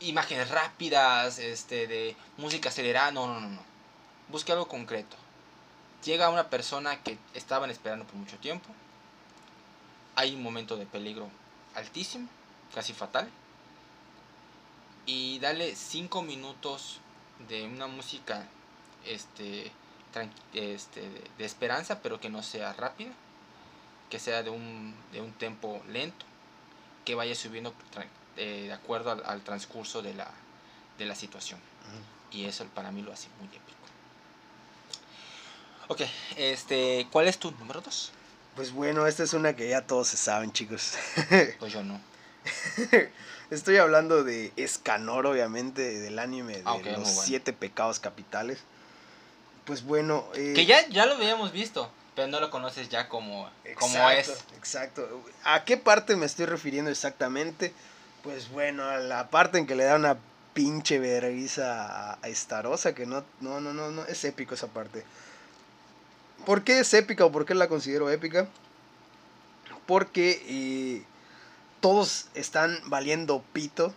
B: imágenes rápidas, este de música acelerada, no, no, no, no. Busca algo concreto. Llega una persona que estaban esperando por mucho tiempo. Hay un momento de peligro altísimo, casi fatal. Y dale 5 minutos de una música este, este de, esperanza, pero que no sea rápida que sea de un, de un tempo lento, que vaya subiendo eh, de acuerdo al, al transcurso de la, de la situación. Y eso para mí lo hace muy épico. Ok, este, ¿cuál es tu número 2?
A: Pues bueno, esta es una que ya todos se saben, chicos.
B: Pues yo no.
A: Estoy hablando de Escanor, obviamente, del anime de
B: Ah,
A: los
B: bueno.
A: siete pecados capitales. Pues bueno. eh,
B: Que ya, ya lo habíamos visto, pero no lo conoces ya como, como es.
A: Exacto. ¿A qué parte me estoy refiriendo exactamente? Pues bueno, a la parte en que le da una pinche vergüenza a, a Estarosa, que no, no, no, no, no, es épico esa parte. ¿Por qué es épica o por qué la considero épica? Porque eh, todos están valiendo pito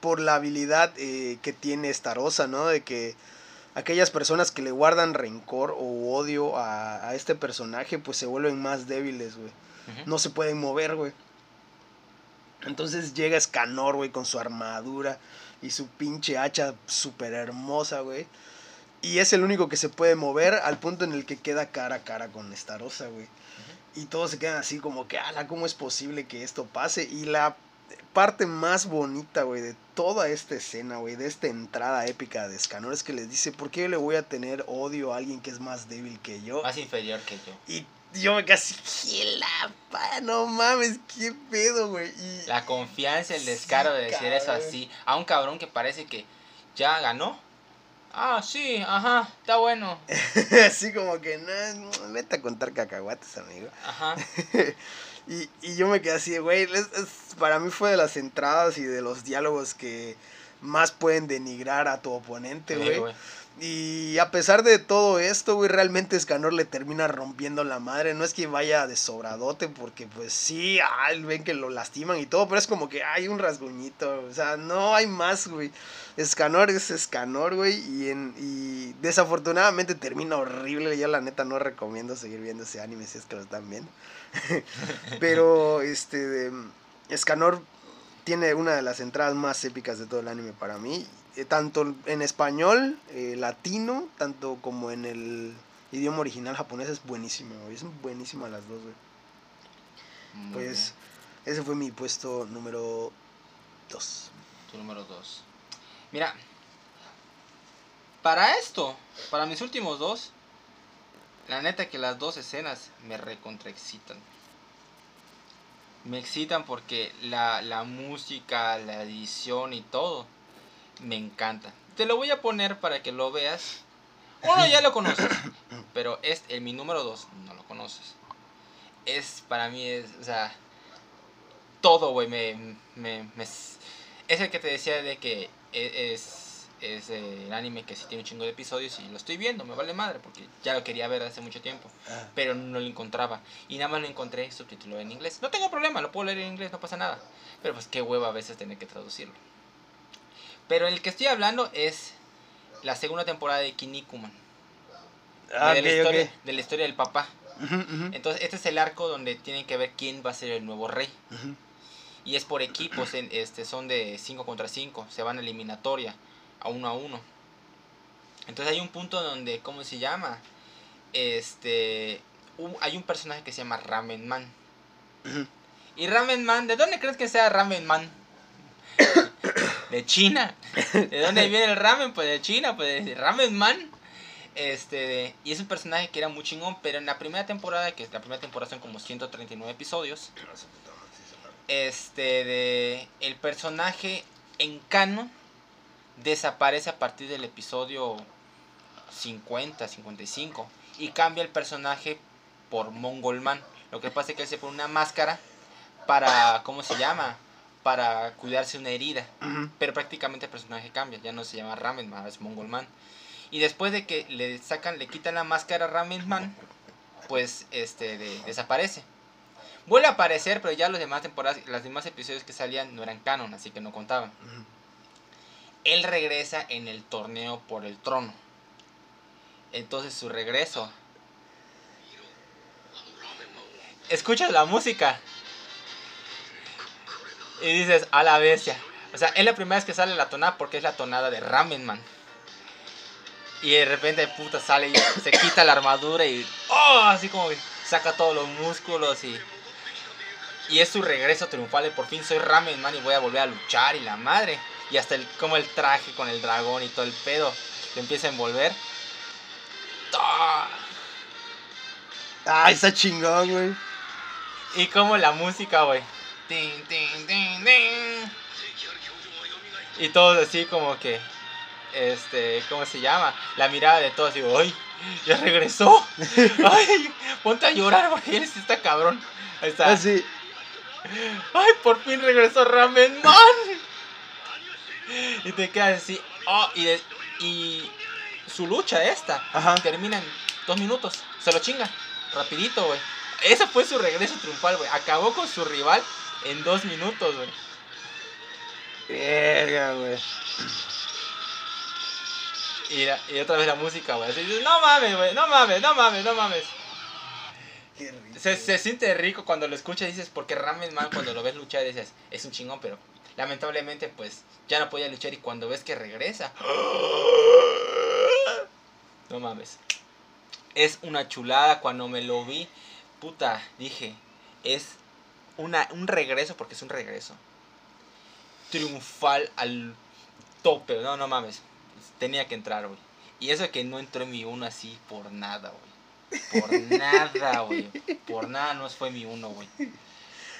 A: por la habilidad eh, que tiene Estarosa, ¿no? De que aquellas personas que le guardan rencor o odio a, a este personaje, pues se vuelven más débiles, güey. No se pueden mover, güey. Entonces llega Escanor, güey, con su armadura y su pinche hacha súper hermosa, güey. Y es el único que se puede mover al punto en el que queda cara a cara con Estarosa, güey. Y todos se quedan así como que, ala, ¿cómo es posible que esto pase? Y la parte más bonita, güey, de toda esta escena, güey, de esta entrada épica de Escanor es que les dice, ¿por qué le voy a tener odio a alguien que es más débil que yo?
B: Más inferior que yo.
A: Y yo me casi, ¿qué la? No mames, qué pedo, güey. Y
B: La confianza, el descaro de decir eso así a un cabrón que parece que ya ganó. Ah, sí, ajá, está bueno.
A: así como que, no, vete a contar cacahuates, amigo.
B: Ajá.
A: Y, y yo me quedé así, güey, es- es- para mí fue de las entradas y de los diálogos que más pueden denigrar a tu oponente,
B: Sí,
A: güey.
B: güey.
A: Y a pesar de todo esto, güey, realmente Escanor le termina rompiendo la madre. No es que vaya de sobradote, porque pues sí, ah, ven que lo lastiman y todo, pero es como que hay un rasguñito. O sea, no hay más, güey. Escanor es Escanor, güey. Y, en, y desafortunadamente termina horrible. Yo la neta no recomiendo seguir viendo ese anime si es que lo están viendo. pero este Escanor tiene una de las entradas más épicas de todo el anime para mí. Eh, tanto en español, eh, latino, tanto como en el idioma original japonés es buenísimo, güey. Es buenísima las dos, güey.
B: Muy
A: Pues ese fue mi puesto número 2.
B: bien, tu número 2. Mira, para esto, para mis últimos dos, la neta que las dos escenas me recontraexcitan. Me excitan porque la, la música, la edición y todo me encanta. Te lo voy a poner para que lo veas. Uno ya lo conoces, pero es el mi número 2 no lo conoces. Es para mí es, o sea, todo, güey, me, me, me- es el que te decía de que e- es, es el anime que sí tiene un chingo de episodios y lo estoy viendo, me vale madre porque ya lo quería ver hace mucho tiempo, pero no lo encontraba y nada más lo encontré subtítulo en inglés. No tengo problema, lo puedo leer en inglés, no pasa nada, pero pues qué hueva a veces tener que traducirlo. Pero el que estoy hablando es la segunda temporada de Kinnikuman,
A: Ah,
B: de, la historia, de la historia del papá. Entonces, este es el arco donde tienen que ver quién va a ser el nuevo rey. Y es por equipos, en, este, son de 5 contra 5, se van a eliminatoria, a 1 a 1. Entonces hay un punto donde, ¿cómo se llama? Este, hay un personaje que se llama Ramen Man. Y Ramen Man, ¿de dónde crees que sea Ramen Man? De China. ¿De dónde viene el ramen? Pues de China, pues de Ramen Man. Este, y es un personaje que era muy chingón, pero en la primera temporada, que la primera temporada son como 139 episodios, este, de, el personaje en canon desaparece a partir del episodio 50, 55 y cambia el personaje por Mongolman. Lo que pasa es que él se pone una máscara para, ¿cómo se llama? Para cuidarse una herida. Pero prácticamente el personaje cambia, ya no se llama Ramen es Mongolman. Y después de que le sacan, le quitan la máscara a Ramen Man, pues este desaparece. Vuelve a aparecer, pero ya los demás temporadas, los demás episodios que salían no eran canon, así que no contaban. Él regresa en el torneo por el trono. Entonces su regreso. Escuchas la música. Y dices, a la bestia. O sea, es la primera vez que sale la tonada porque es la tonada de Ramen Man. Y de repente, puta, sale y se quita la armadura y. ¡Oh! Así como que saca todos los músculos y. Y es su regreso triunfal de por fin soy Ramen Man y voy a volver a luchar y la madre. Y hasta el, como el traje con el dragón y todo el pedo le empieza a envolver.
A: Ah, está chingón, güey.
B: Y como la música, güey. Y todos así como que este, ¿cómo se llama? La mirada de todos, digo, ¡ay! ¡Ya regresó! ¡Ay! Ponte a llorar porque él está cabrón. Ahí está.
A: Así.
B: Ah, ¡Ay! Por fin regresó Ramen Man. Y te quedas así. Oh, y, y su lucha esta termina en dos minutos. Se lo chinga. Rapidito, güey. Ese fue su regreso triunfal, güey. Acabó con su rival en dos minutos, güey.
A: Verga, güey.
B: Y, otra vez la música, güey. no mames, güey, no mames, no mames, no mames. Se, se, siente rico cuando lo escuchas y dices, porque Ramen Man cuando lo ves luchar dices, es un chingón, pero lamentablemente pues ya no podía luchar y cuando ves que regresa... No mames. Es una chulada cuando me lo vi. Puta, dije, es una, un regreso, porque es un regreso. Triunfal al tope. No, no mames tenía que entrar, güey. Y eso que no entró en mi uno así por nada, güey. Por nada, güey. Por nada no fue mi uno, güey.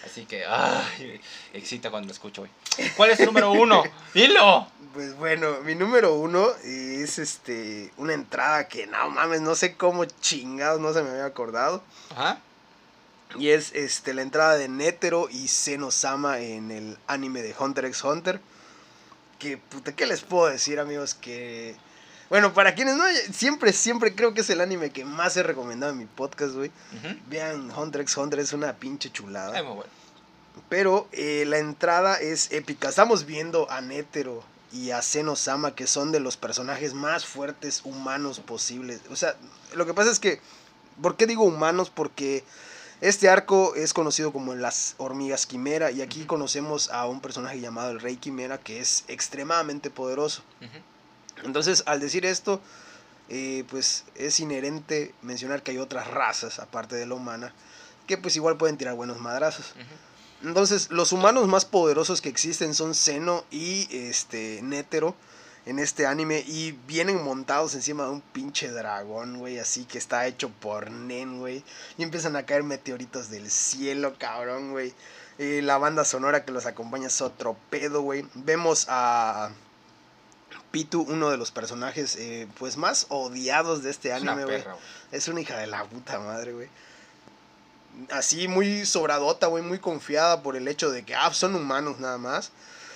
B: Así que, ay, excita cuando lo escucho, güey. ¿Cuál es el número uno? ¡Dilo!
A: Pues bueno, mi número uno es este una entrada que no mames, no sé cómo chingados, no se me había acordado. Ajá. Y es este la entrada de Netero y Senosama en el anime de Hunter x Hunter que, puta, ¿qué les puedo decir, amigos? Que, bueno, para quienes no, siempre, siempre creo que es el anime que más he recomendado en mi podcast, güey. Vean, Hunter x Hunter es una pinche chulada.
B: muy bueno.
A: Pero eh, la entrada es épica. Estamos viendo a Netero y a Senosama, que son de los personajes más fuertes humanos posibles. O sea, lo que pasa es que, ¿por qué digo humanos? Porque este arco es conocido como las hormigas quimera y aquí conocemos a un personaje llamado el rey quimera que es extremadamente poderoso. Entonces, al decir esto, eh, pues es inherente mencionar que hay otras razas aparte de la humana que pues igual pueden tirar buenos madrazos. Entonces, los humanos más poderosos que existen son Seno y este Nétero en este anime y vienen montados encima de un pinche dragón, güey, así que está hecho por Nen, güey. Y empiezan a caer meteoritos del cielo, cabrón, güey. Eh, la banda sonora que los acompaña es otro pedo, güey. Vemos a Pitu, uno de los personajes eh, pues más odiados de este anime, güey. Es una hija de la puta madre, güey. Así muy sobradota, güey, muy confiada por el hecho de que, ah, son humanos nada más.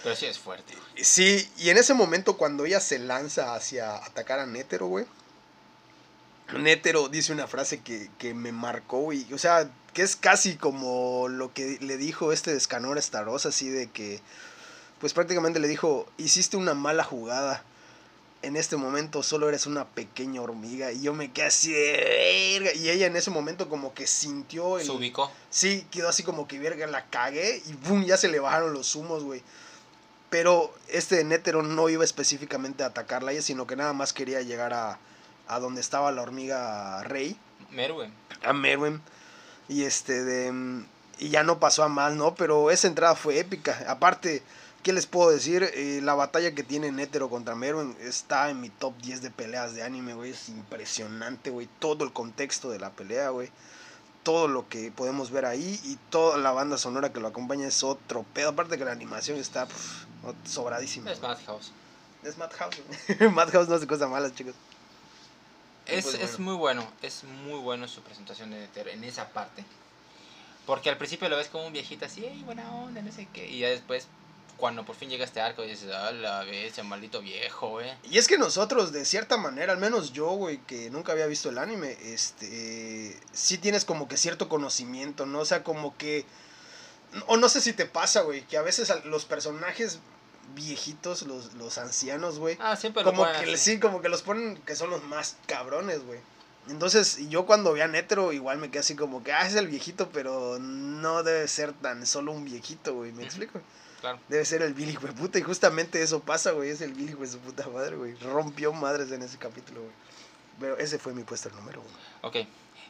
B: Pero sí es fuerte.
A: Sí, y en ese momento cuando ella se lanza hacia atacar a Nétero, güey. Nétero dice una frase que, me marcó, güey. O sea, que es casi como lo que le dijo este Descanor a Staros, así de que, pues prácticamente le dijo, hiciste una mala jugada. en este momento solo eres una pequeña hormiga. Y yo me quedé así de verga. Y ella en ese momento como que sintió el...
B: Se ubicó.
A: Sí, quedó así como que verga, la cagué y boom, ya se le bajaron los humos, güey. Pero este Nétero no iba específicamente a atacarla a ella, sino que nada más quería llegar a, a donde estaba la hormiga rey,
B: Merwin.
A: a Merwin. Y este de y ya no pasó a más, ¿no? Pero esa entrada fue épica. Aparte, ¿qué les puedo decir? Eh, la batalla que tiene Nétero contra Merwin está en mi top 10 de peleas de anime, güey. Es impresionante, güey. Todo el contexto de la pelea, güey. Todo lo que podemos ver ahí y toda la banda sonora que lo acompaña es otro pedo. Aparte que la animación está pf, sobradísima.
B: Es. Madhouse.
A: Es Madhouse. Madhouse no hace cosas malas, chicos.
B: Es,
A: Pues
B: es muy bueno, es muy bueno su presentación de Netero en esa parte. Porque al principio lo ves como un viejito así, "Ey, buena onda, no sé qué. Y ya después, cuando por fin llega este arco, dices, ah, la bestia, maldito viejo, güey.
A: Y es que nosotros, de cierta manera, al menos yo, güey, que nunca había visto el anime, este, sí tienes como que cierto conocimiento, ¿no? O sea, como que, o no sé si te pasa, güey, que a veces los personajes viejitos, los, los ancianos, güey,
B: Ah, siempre lo
A: como
B: ponen
A: que sí, como que los ponen que son los más cabrones, güey. Entonces, y yo cuando vi a Netero, igual me quedé así como que, ah, es el viejito, pero no debe ser tan solo un viejito, güey, ¿me
B: Ujú.
A: explico?
B: Claro.
A: Debe ser el Billy, güey, puta, y justamente eso pasa, güey, es el Billy, güey, su puta madre, güey. Rompió madres en ese capítulo, güey. Pero ese fue mi puesto número uno.
B: Ok,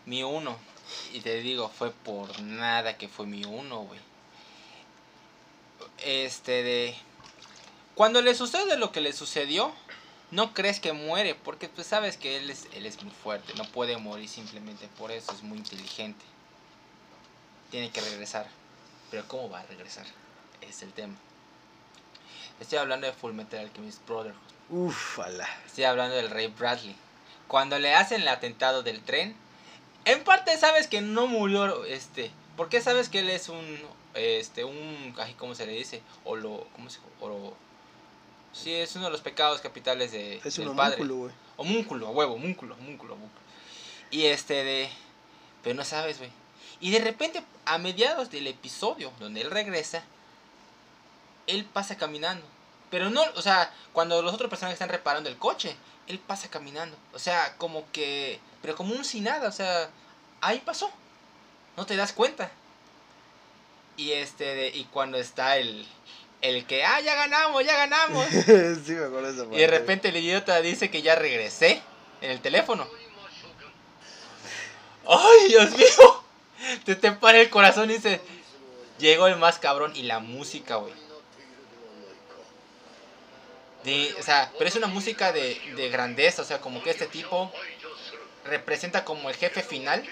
B: mi uno. Y te digo, fue por nada que fue mi uno, güey. Este de... Cuando le sucede lo que le sucedió, no crees que muere, porque pues sabes que él es, él es muy fuerte, no puede morir simplemente por eso, es muy inteligente. Tiene que regresar. Pero ¿cómo va a regresar? Es el tema. Estoy hablando de Full Metal Alchemist Brotherhood.
A: Uf, ala.
B: Estoy hablando del rey Bradley. Cuando le hacen el atentado del tren, en parte sabes que no murió este, porque sabes que él es un este un ¿cómo se le dice? O lo ¿cómo se oro Sí, es uno de los pecados capitales de
A: Es
B: del
A: un
B: padre.
A: homúnculo, güey.
B: Homúnculo, a huevo, homúnculo, homúnculo, homúnculo. Y este de pero no sabes, güey. Y de repente a mediados del episodio donde él regresa, él pasa caminando. Pero no, o sea, cuando los otros personajes están reparando el coche, él pasa caminando. O sea, como que, pero como un sin nada, o sea, ahí pasó. No te das cuenta. Y este, de- y cuando está el, el que, ah, ya ganamos, ya ganamos.
A: sí, me acuerdo
B: y de repente el idiota dice que ya regresé en el teléfono. ¡Ay, Dios mío! Te te para el corazón y dice, llegó el más cabrón y la música, güey. O sea, pero es una música de, de grandeza, o sea, como que este tipo representa como el jefe final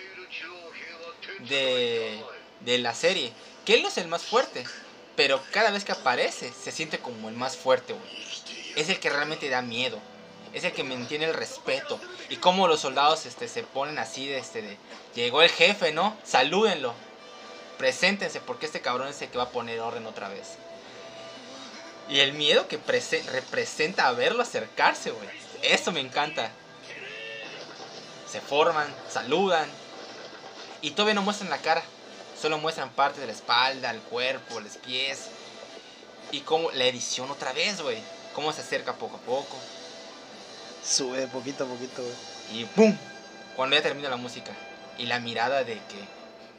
B: de, de la serie. Que él no es el más fuerte, pero cada vez que aparece se siente como el más fuerte, güey. Es el que realmente da miedo. Es el que mantiene el respeto. Y como los soldados este, se ponen así de este de. Llegó el jefe, ¿no? Salúdenlo. Preséntense porque este cabrón es el que va a poner orden otra vez. Y el miedo que prese- representa a verlo acercarse, güey. Eso me encanta. Se forman, saludan. Y todavía no muestran la cara. Solo muestran parte de la espalda, el cuerpo, los pies. Y como la edición otra vez, güey. Cómo se acerca poco a poco.
A: Sube poquito a poquito, güey.
B: Y ¡pum! Cuando ya termina la música. Y la mirada de que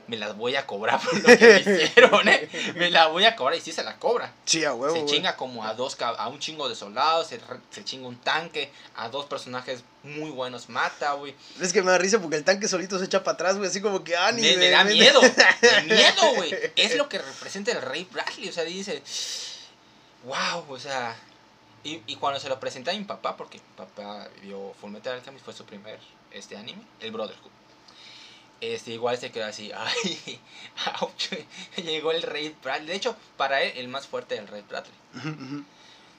B: me las voy a cobrar por lo que me hicieron, ¿eh? Me la voy a cobrar y sí se la cobra.
A: Sí, a huevo,
B: se chinga como a dos a un chingo de soldados, se, se chinga un tanque, a dos personajes muy buenos mata, güey.
A: Es que me da risa porque el tanque solito se echa para atrás, güey, así como que, ah, ni
B: Me, da
A: me-
B: miedo, de miedo, güey. Es lo que representa el rey Bradley, o sea, dice, wow, o sea, y, y cuando se lo presenté a mi papá, porque mi papá vio Fullmetal Alchemist, fue su primer este anime, el Brotherhood. Este, igual se quedó así, ay, ouch, llegó el rey Bradley. De hecho, para él, el más fuerte del rey Bradley.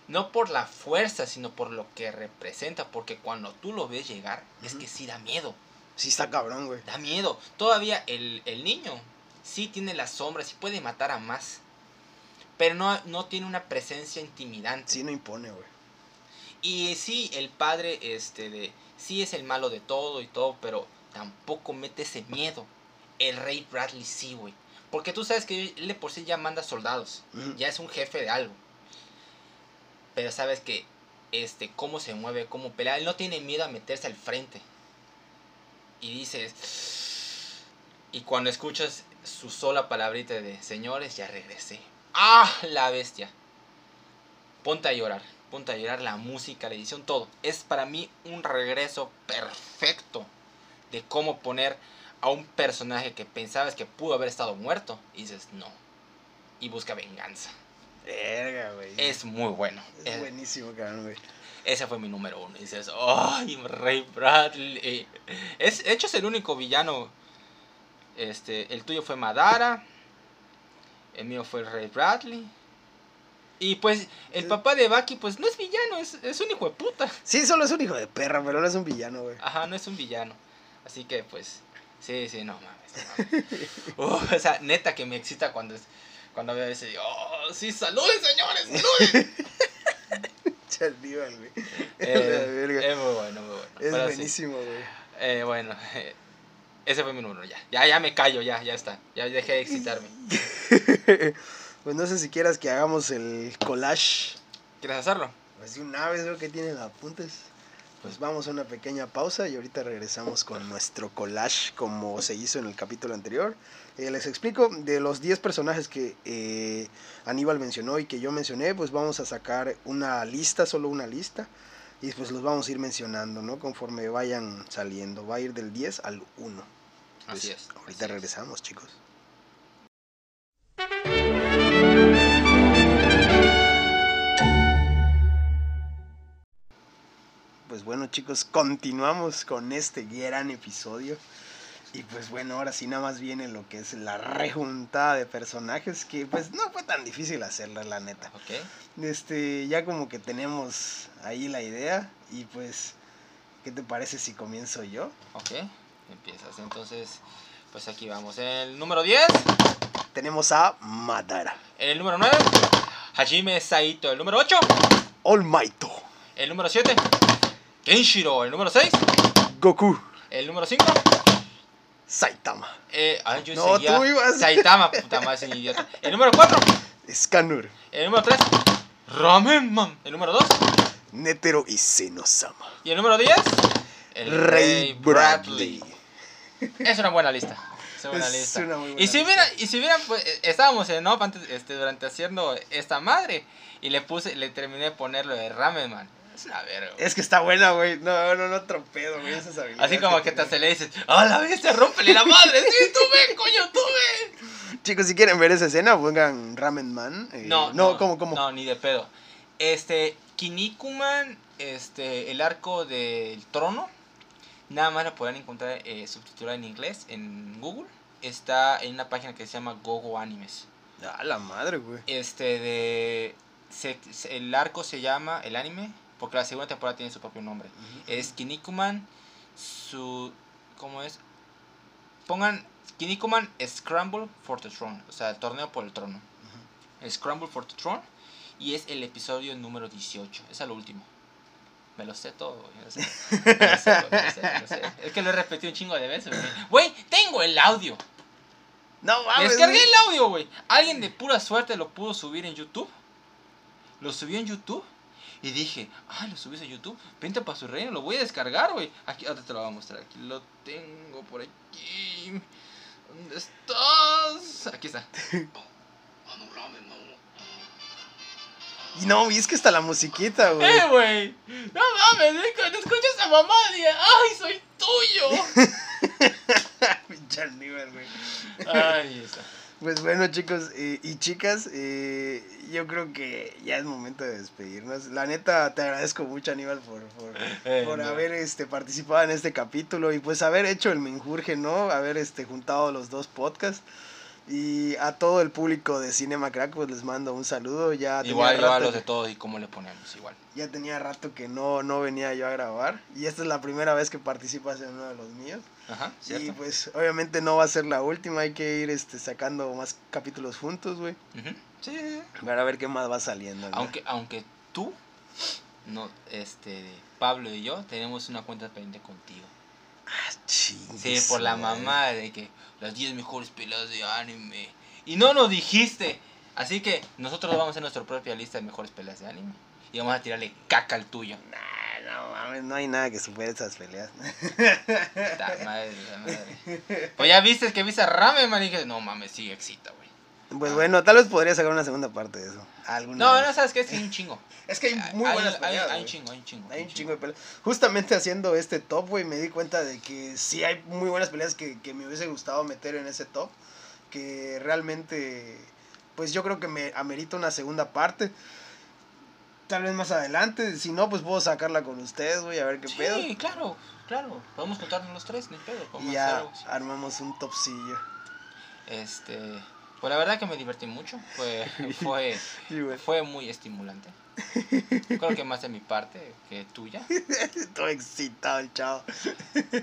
B: No por la fuerza, sino por lo que representa. Porque cuando tú lo ves llegar, es que sí da miedo.
A: Sí, está cabrón, güey.
B: Da miedo. Todavía el, el niño sí tiene las sombras y puede matar a más. Pero no, no tiene una presencia intimidante.
A: Sí, no impone, güey.
B: Y sí, el padre este de sí es el malo de todo y todo, pero tampoco mete ese miedo. El rey Bradley sí, güey. Porque tú sabes que él de por sí ya manda soldados. Ya es un jefe de algo. Pero sabes que este, cómo se mueve, cómo pelea. Él no tiene miedo a meterse al frente. Y dices. Y cuando escuchas su sola palabrita de señores, ya regresé. ¡Ah! La bestia. Ponte a llorar. Ponte a llorar la música, la edición, todo. Es para mí un regreso perfecto de cómo poner a un personaje que pensabas que pudo haber estado muerto. Y dices, no. Y busca venganza.
A: Verga, güey.
B: Es muy bueno.
A: Es
B: Eh,
A: buenísimo, cabrón, güey.
B: ese fue mi número uno. Y dices, ¡ay, Ray Bradley! Es, de hecho, es el único villano. Este, el tuyo fue Madara. El mío fue Ray Bradley. Y pues, el papá de Baki, pues no es villano, es, es un hijo de puta.
A: Sí, solo es un hijo de perra, pero no es un villano, güey.
B: Ajá, no es un villano. Así que, pues, sí, sí, no mames. no mames. Uh, o sea, neta que me excita cuando, es- cuando veo ese. ¡Oh, sí, saluden, señores! ¡Saluden!
A: Chalíbal, güey.
B: Eh, es muy bueno, muy bueno.
A: Es
B: Pero
A: buenísimo, güey.
B: Eh, bueno, eh, ese fue mi número, ya. Ya, ya me callo, ya, ya está. Ya dejé de excitarme.
A: pues no sé si quieras que hagamos el collage.
B: ¿Quieres hacerlo?
A: Pues de una vez veo que tienen apuntes. Pues vamos a una pequeña pausa y ahorita regresamos con nuestro collage como se hizo en el capítulo anterior. Eh, les explico, de los 10 personajes que eh, Aníbal mencionó y que yo mencioné, pues vamos a sacar una lista, solo una lista. Y pues los vamos a ir mencionando, ¿no? Conforme vayan saliendo. Va a ir del 10 al 1.
B: Así
A: Pues,
B: es.
A: Ahorita
B: así es.
A: regresamos, chicos. Pues bueno, chicos, continuamos con este gran episodio. Y pues bueno, ahora sí nada más viene lo que es la rejuntada de personajes que pues no fue tan difícil hacerla, la neta.
B: Ok.
A: Este, ya como que tenemos ahí la idea y pues ¿qué te parece si comienzo yo?
B: Ok. Empiezas. Entonces, pues aquí vamos. El número 10.
A: Tenemos a Madara,
B: El número 9. Hajime Saito. El número 8.
A: All Might,
B: El número 7. Kenshiro. El número 6.
A: Goku,
B: El número 5.
A: Saitama,
B: Eh, ay, yo
A: No,
B: seguía
A: tú ibas.
B: Saitama, puta madre, soy idiota. El número 4.
A: Scanner,
B: El número 3. Ramen Man. El número 2.
A: Netero y Senosama.
B: Y el número 10. El
A: Rey Bradley.
B: Es una buena lista. Es una buena
A: Es
B: lista.
A: una muy buena
B: y si
A: lista.
B: hubiera, y si hubieran, pues, eh, estábamos en off antes, este, durante haciendo esta madre. Y le puse, le terminé de ponerlo de Ramen Man. Es verga. güey.
A: Es que está buena, güey. No, no, no tropedo, güey. Esas habilidades
B: Así como que te acelera y dices, ¡Ah, la bestia, rómpele la madre! ¡Sí, tú ve, coño, tú ve!
A: Chicos, si quieren ver esa escena, pongan Ramen Man. eh,
B: No,
A: no, ¿cómo, cómo?
B: No, ni de pedo. Este, Kinnikuman, este, el arco del trono, nada más lo podrán encontrar eh, en inglés en Google. Está en una página que se llama Gogo Animes.
A: Ah, la madre, güey.
B: Este de. se- se- el arco se llama. El anime. Porque la segunda temporada tiene su propio nombre. Es Kinnikuman. Su. ¿Cómo es? Pongan. Kinnikuman Scramble for the Throne. O sea, el torneo por el trono. Scramble for the Throne. Y es el episodio número 18. Es el último. Me lo sé todo, güey. Me lo sé. Me lo sé, güey, me lo sé, me lo sé. Es que lo he repetido un chingo de veces, güey. Güey, tengo el audio.
A: No mames.
B: Descargué el audio, güey. Alguien de pura suerte lo pudo subir en YouTube. Lo subió en YouTube. Y dije, ah, lo subiste a YouTube. Vente para su reino, lo voy a descargar, güey. Aquí, ahora te lo voy a mostrar. Aquí lo tengo por aquí. ¿Dónde estás? Aquí está.
A: Y no, y es que está la musiquita, güey.
B: ¡Eh, güey! No mames, eh, cuando escuchas a mamá, dije, ¡ay, soy tuyo!
A: Pinche Aníbal, güey.
B: Ay, esa.
A: Pues bueno, chicos eh, y chicas, eh, yo creo que ya es momento de despedirnos. La neta, te agradezco mucho, Aníbal, por, por,
B: Eh,
A: por
B: no.
A: haber este, participado en este capítulo y pues haber hecho el menjurje, ¿no? Haber este, juntado los dos podcasts. Y a todo el público de Cinema Crack, pues les mando un saludo. Ya tenía
B: Igual, igual
A: rato
B: los de todos y cómo le ponemos, igual.
A: Ya tenía rato que no, no venía yo a grabar. Y esta es la primera vez que participas en uno de los míos.
B: Ajá,
A: Y
B: ¿cierto?
A: pues obviamente no va a ser la última. Hay que ir este, sacando más capítulos juntos, güey.
B: Ujú. Sí, sí.
A: Para ver qué más va saliendo.
B: Aunque, aunque tú, no, este, Pablo y yo tenemos una cuenta pendiente contigo.
A: Ah,
B: Sí, por la mamá de que las 10 mejores peleas de anime. Y no nos dijiste. Así que nosotros vamos a hacer nuestra propia lista de mejores peleas de anime. y vamos a tirarle caca al tuyo.
A: Nah, no mames, no hay nada que supere esas peleas.
B: La madre, la madre. Pues ya viste que viste a Rameman y dije, no mames, sí excita.
A: Pues bueno, tal vez podría sacar una segunda parte de eso. Alguna
B: No,
A: vez.
B: no, sabes que es que hay un chingo.
A: Es que hay muy
B: Hay-
A: buenas
B: hay-
A: peleas.
B: Hay, un chingo, hay un chingo.
A: Hay un chingo de peleas. Justamente haciendo este top, güey, me di cuenta de que sí hay muy buenas peleas que, que me hubiese gustado meter en ese top. Que realmente, pues yo creo que me amerita una segunda parte. Tal vez más adelante. Si no, pues puedo sacarla con ustedes, güey, a ver qué
B: Sí,
A: pedo.
B: claro, claro. Podemos contarnos los tres, ni pedo.
A: Y
B: hacer
A: ya armamos un topsillo.
B: Este, pues la verdad que me divertí mucho. Fue, fue,
A: Sí,
B: fue muy estimulante. Creo que más de mi parte que tuya.
A: Todo excitado el chavo.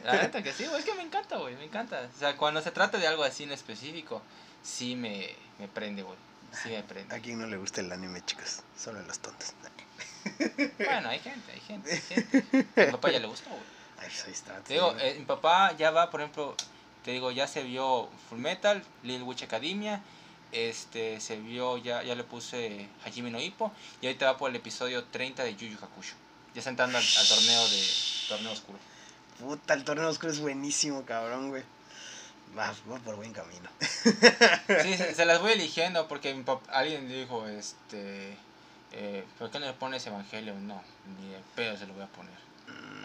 B: La neta que sí, güey, es que me encanta, güey, me encanta. O sea, cuando se trata de algo así en específico, sí me, me prende, güey. Sí me prende.
A: A quien no le gusta el anime, chicos. Solo a los tontos.
B: Bueno, hay gente, hay gente, hay gente. A mi papá ya le gustó, güey.
A: Ay, ahí está.
B: Digo, eh, mi papá ya va, por ejemplo, te digo, ya se vio Full Metal, Lil Witch Academia, este, se vio, ya, ya le puse Hajime no Ippo, y ahorita va por el episodio 30 de Yu Yu Hakusho. Ya está entrando al, al torneo de torneo oscuro.
A: Puta, el torneo oscuro es buenísimo, cabrón, güey. Va, va por buen camino.
B: Sí, se, se las voy eligiendo porque mi pap- alguien dijo, este, eh, ¿por qué no le pones Evangelio? No, ni de pedo se lo voy a poner.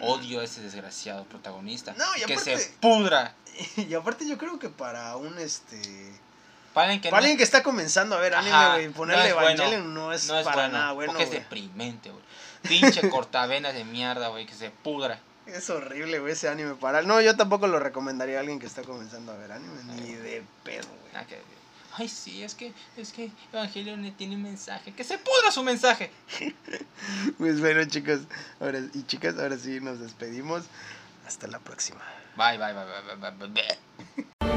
B: Odio a ese desgraciado protagonista.
A: No, y
B: que se pudra.
A: Y aparte yo creo que para un este...
B: Para alguien que
A: Para
B: no-
A: alguien que está comenzando a ver anime,
B: Ajá,
A: güey, ponerle
B: no bueno.
A: Evangelion no es,
B: no es
A: para
B: bueno,
A: nada bueno,
B: porque es deprimente, güey. Pinche cortavenas de mierda, güey, que se pudra.
A: Es horrible, güey, ese anime para... No, yo tampoco lo recomendaría a alguien que está comenzando a ver anime, ni de pedo, güey.
B: Ay, sí, es que, es que Evangelion tiene un mensaje. ¡Que se pudra su mensaje!
A: Pues bueno, chicos, ahora, y chicas, ahora sí nos despedimos. Hasta la próxima.
B: Bye, bye, bye, bye, bye, bye, bye.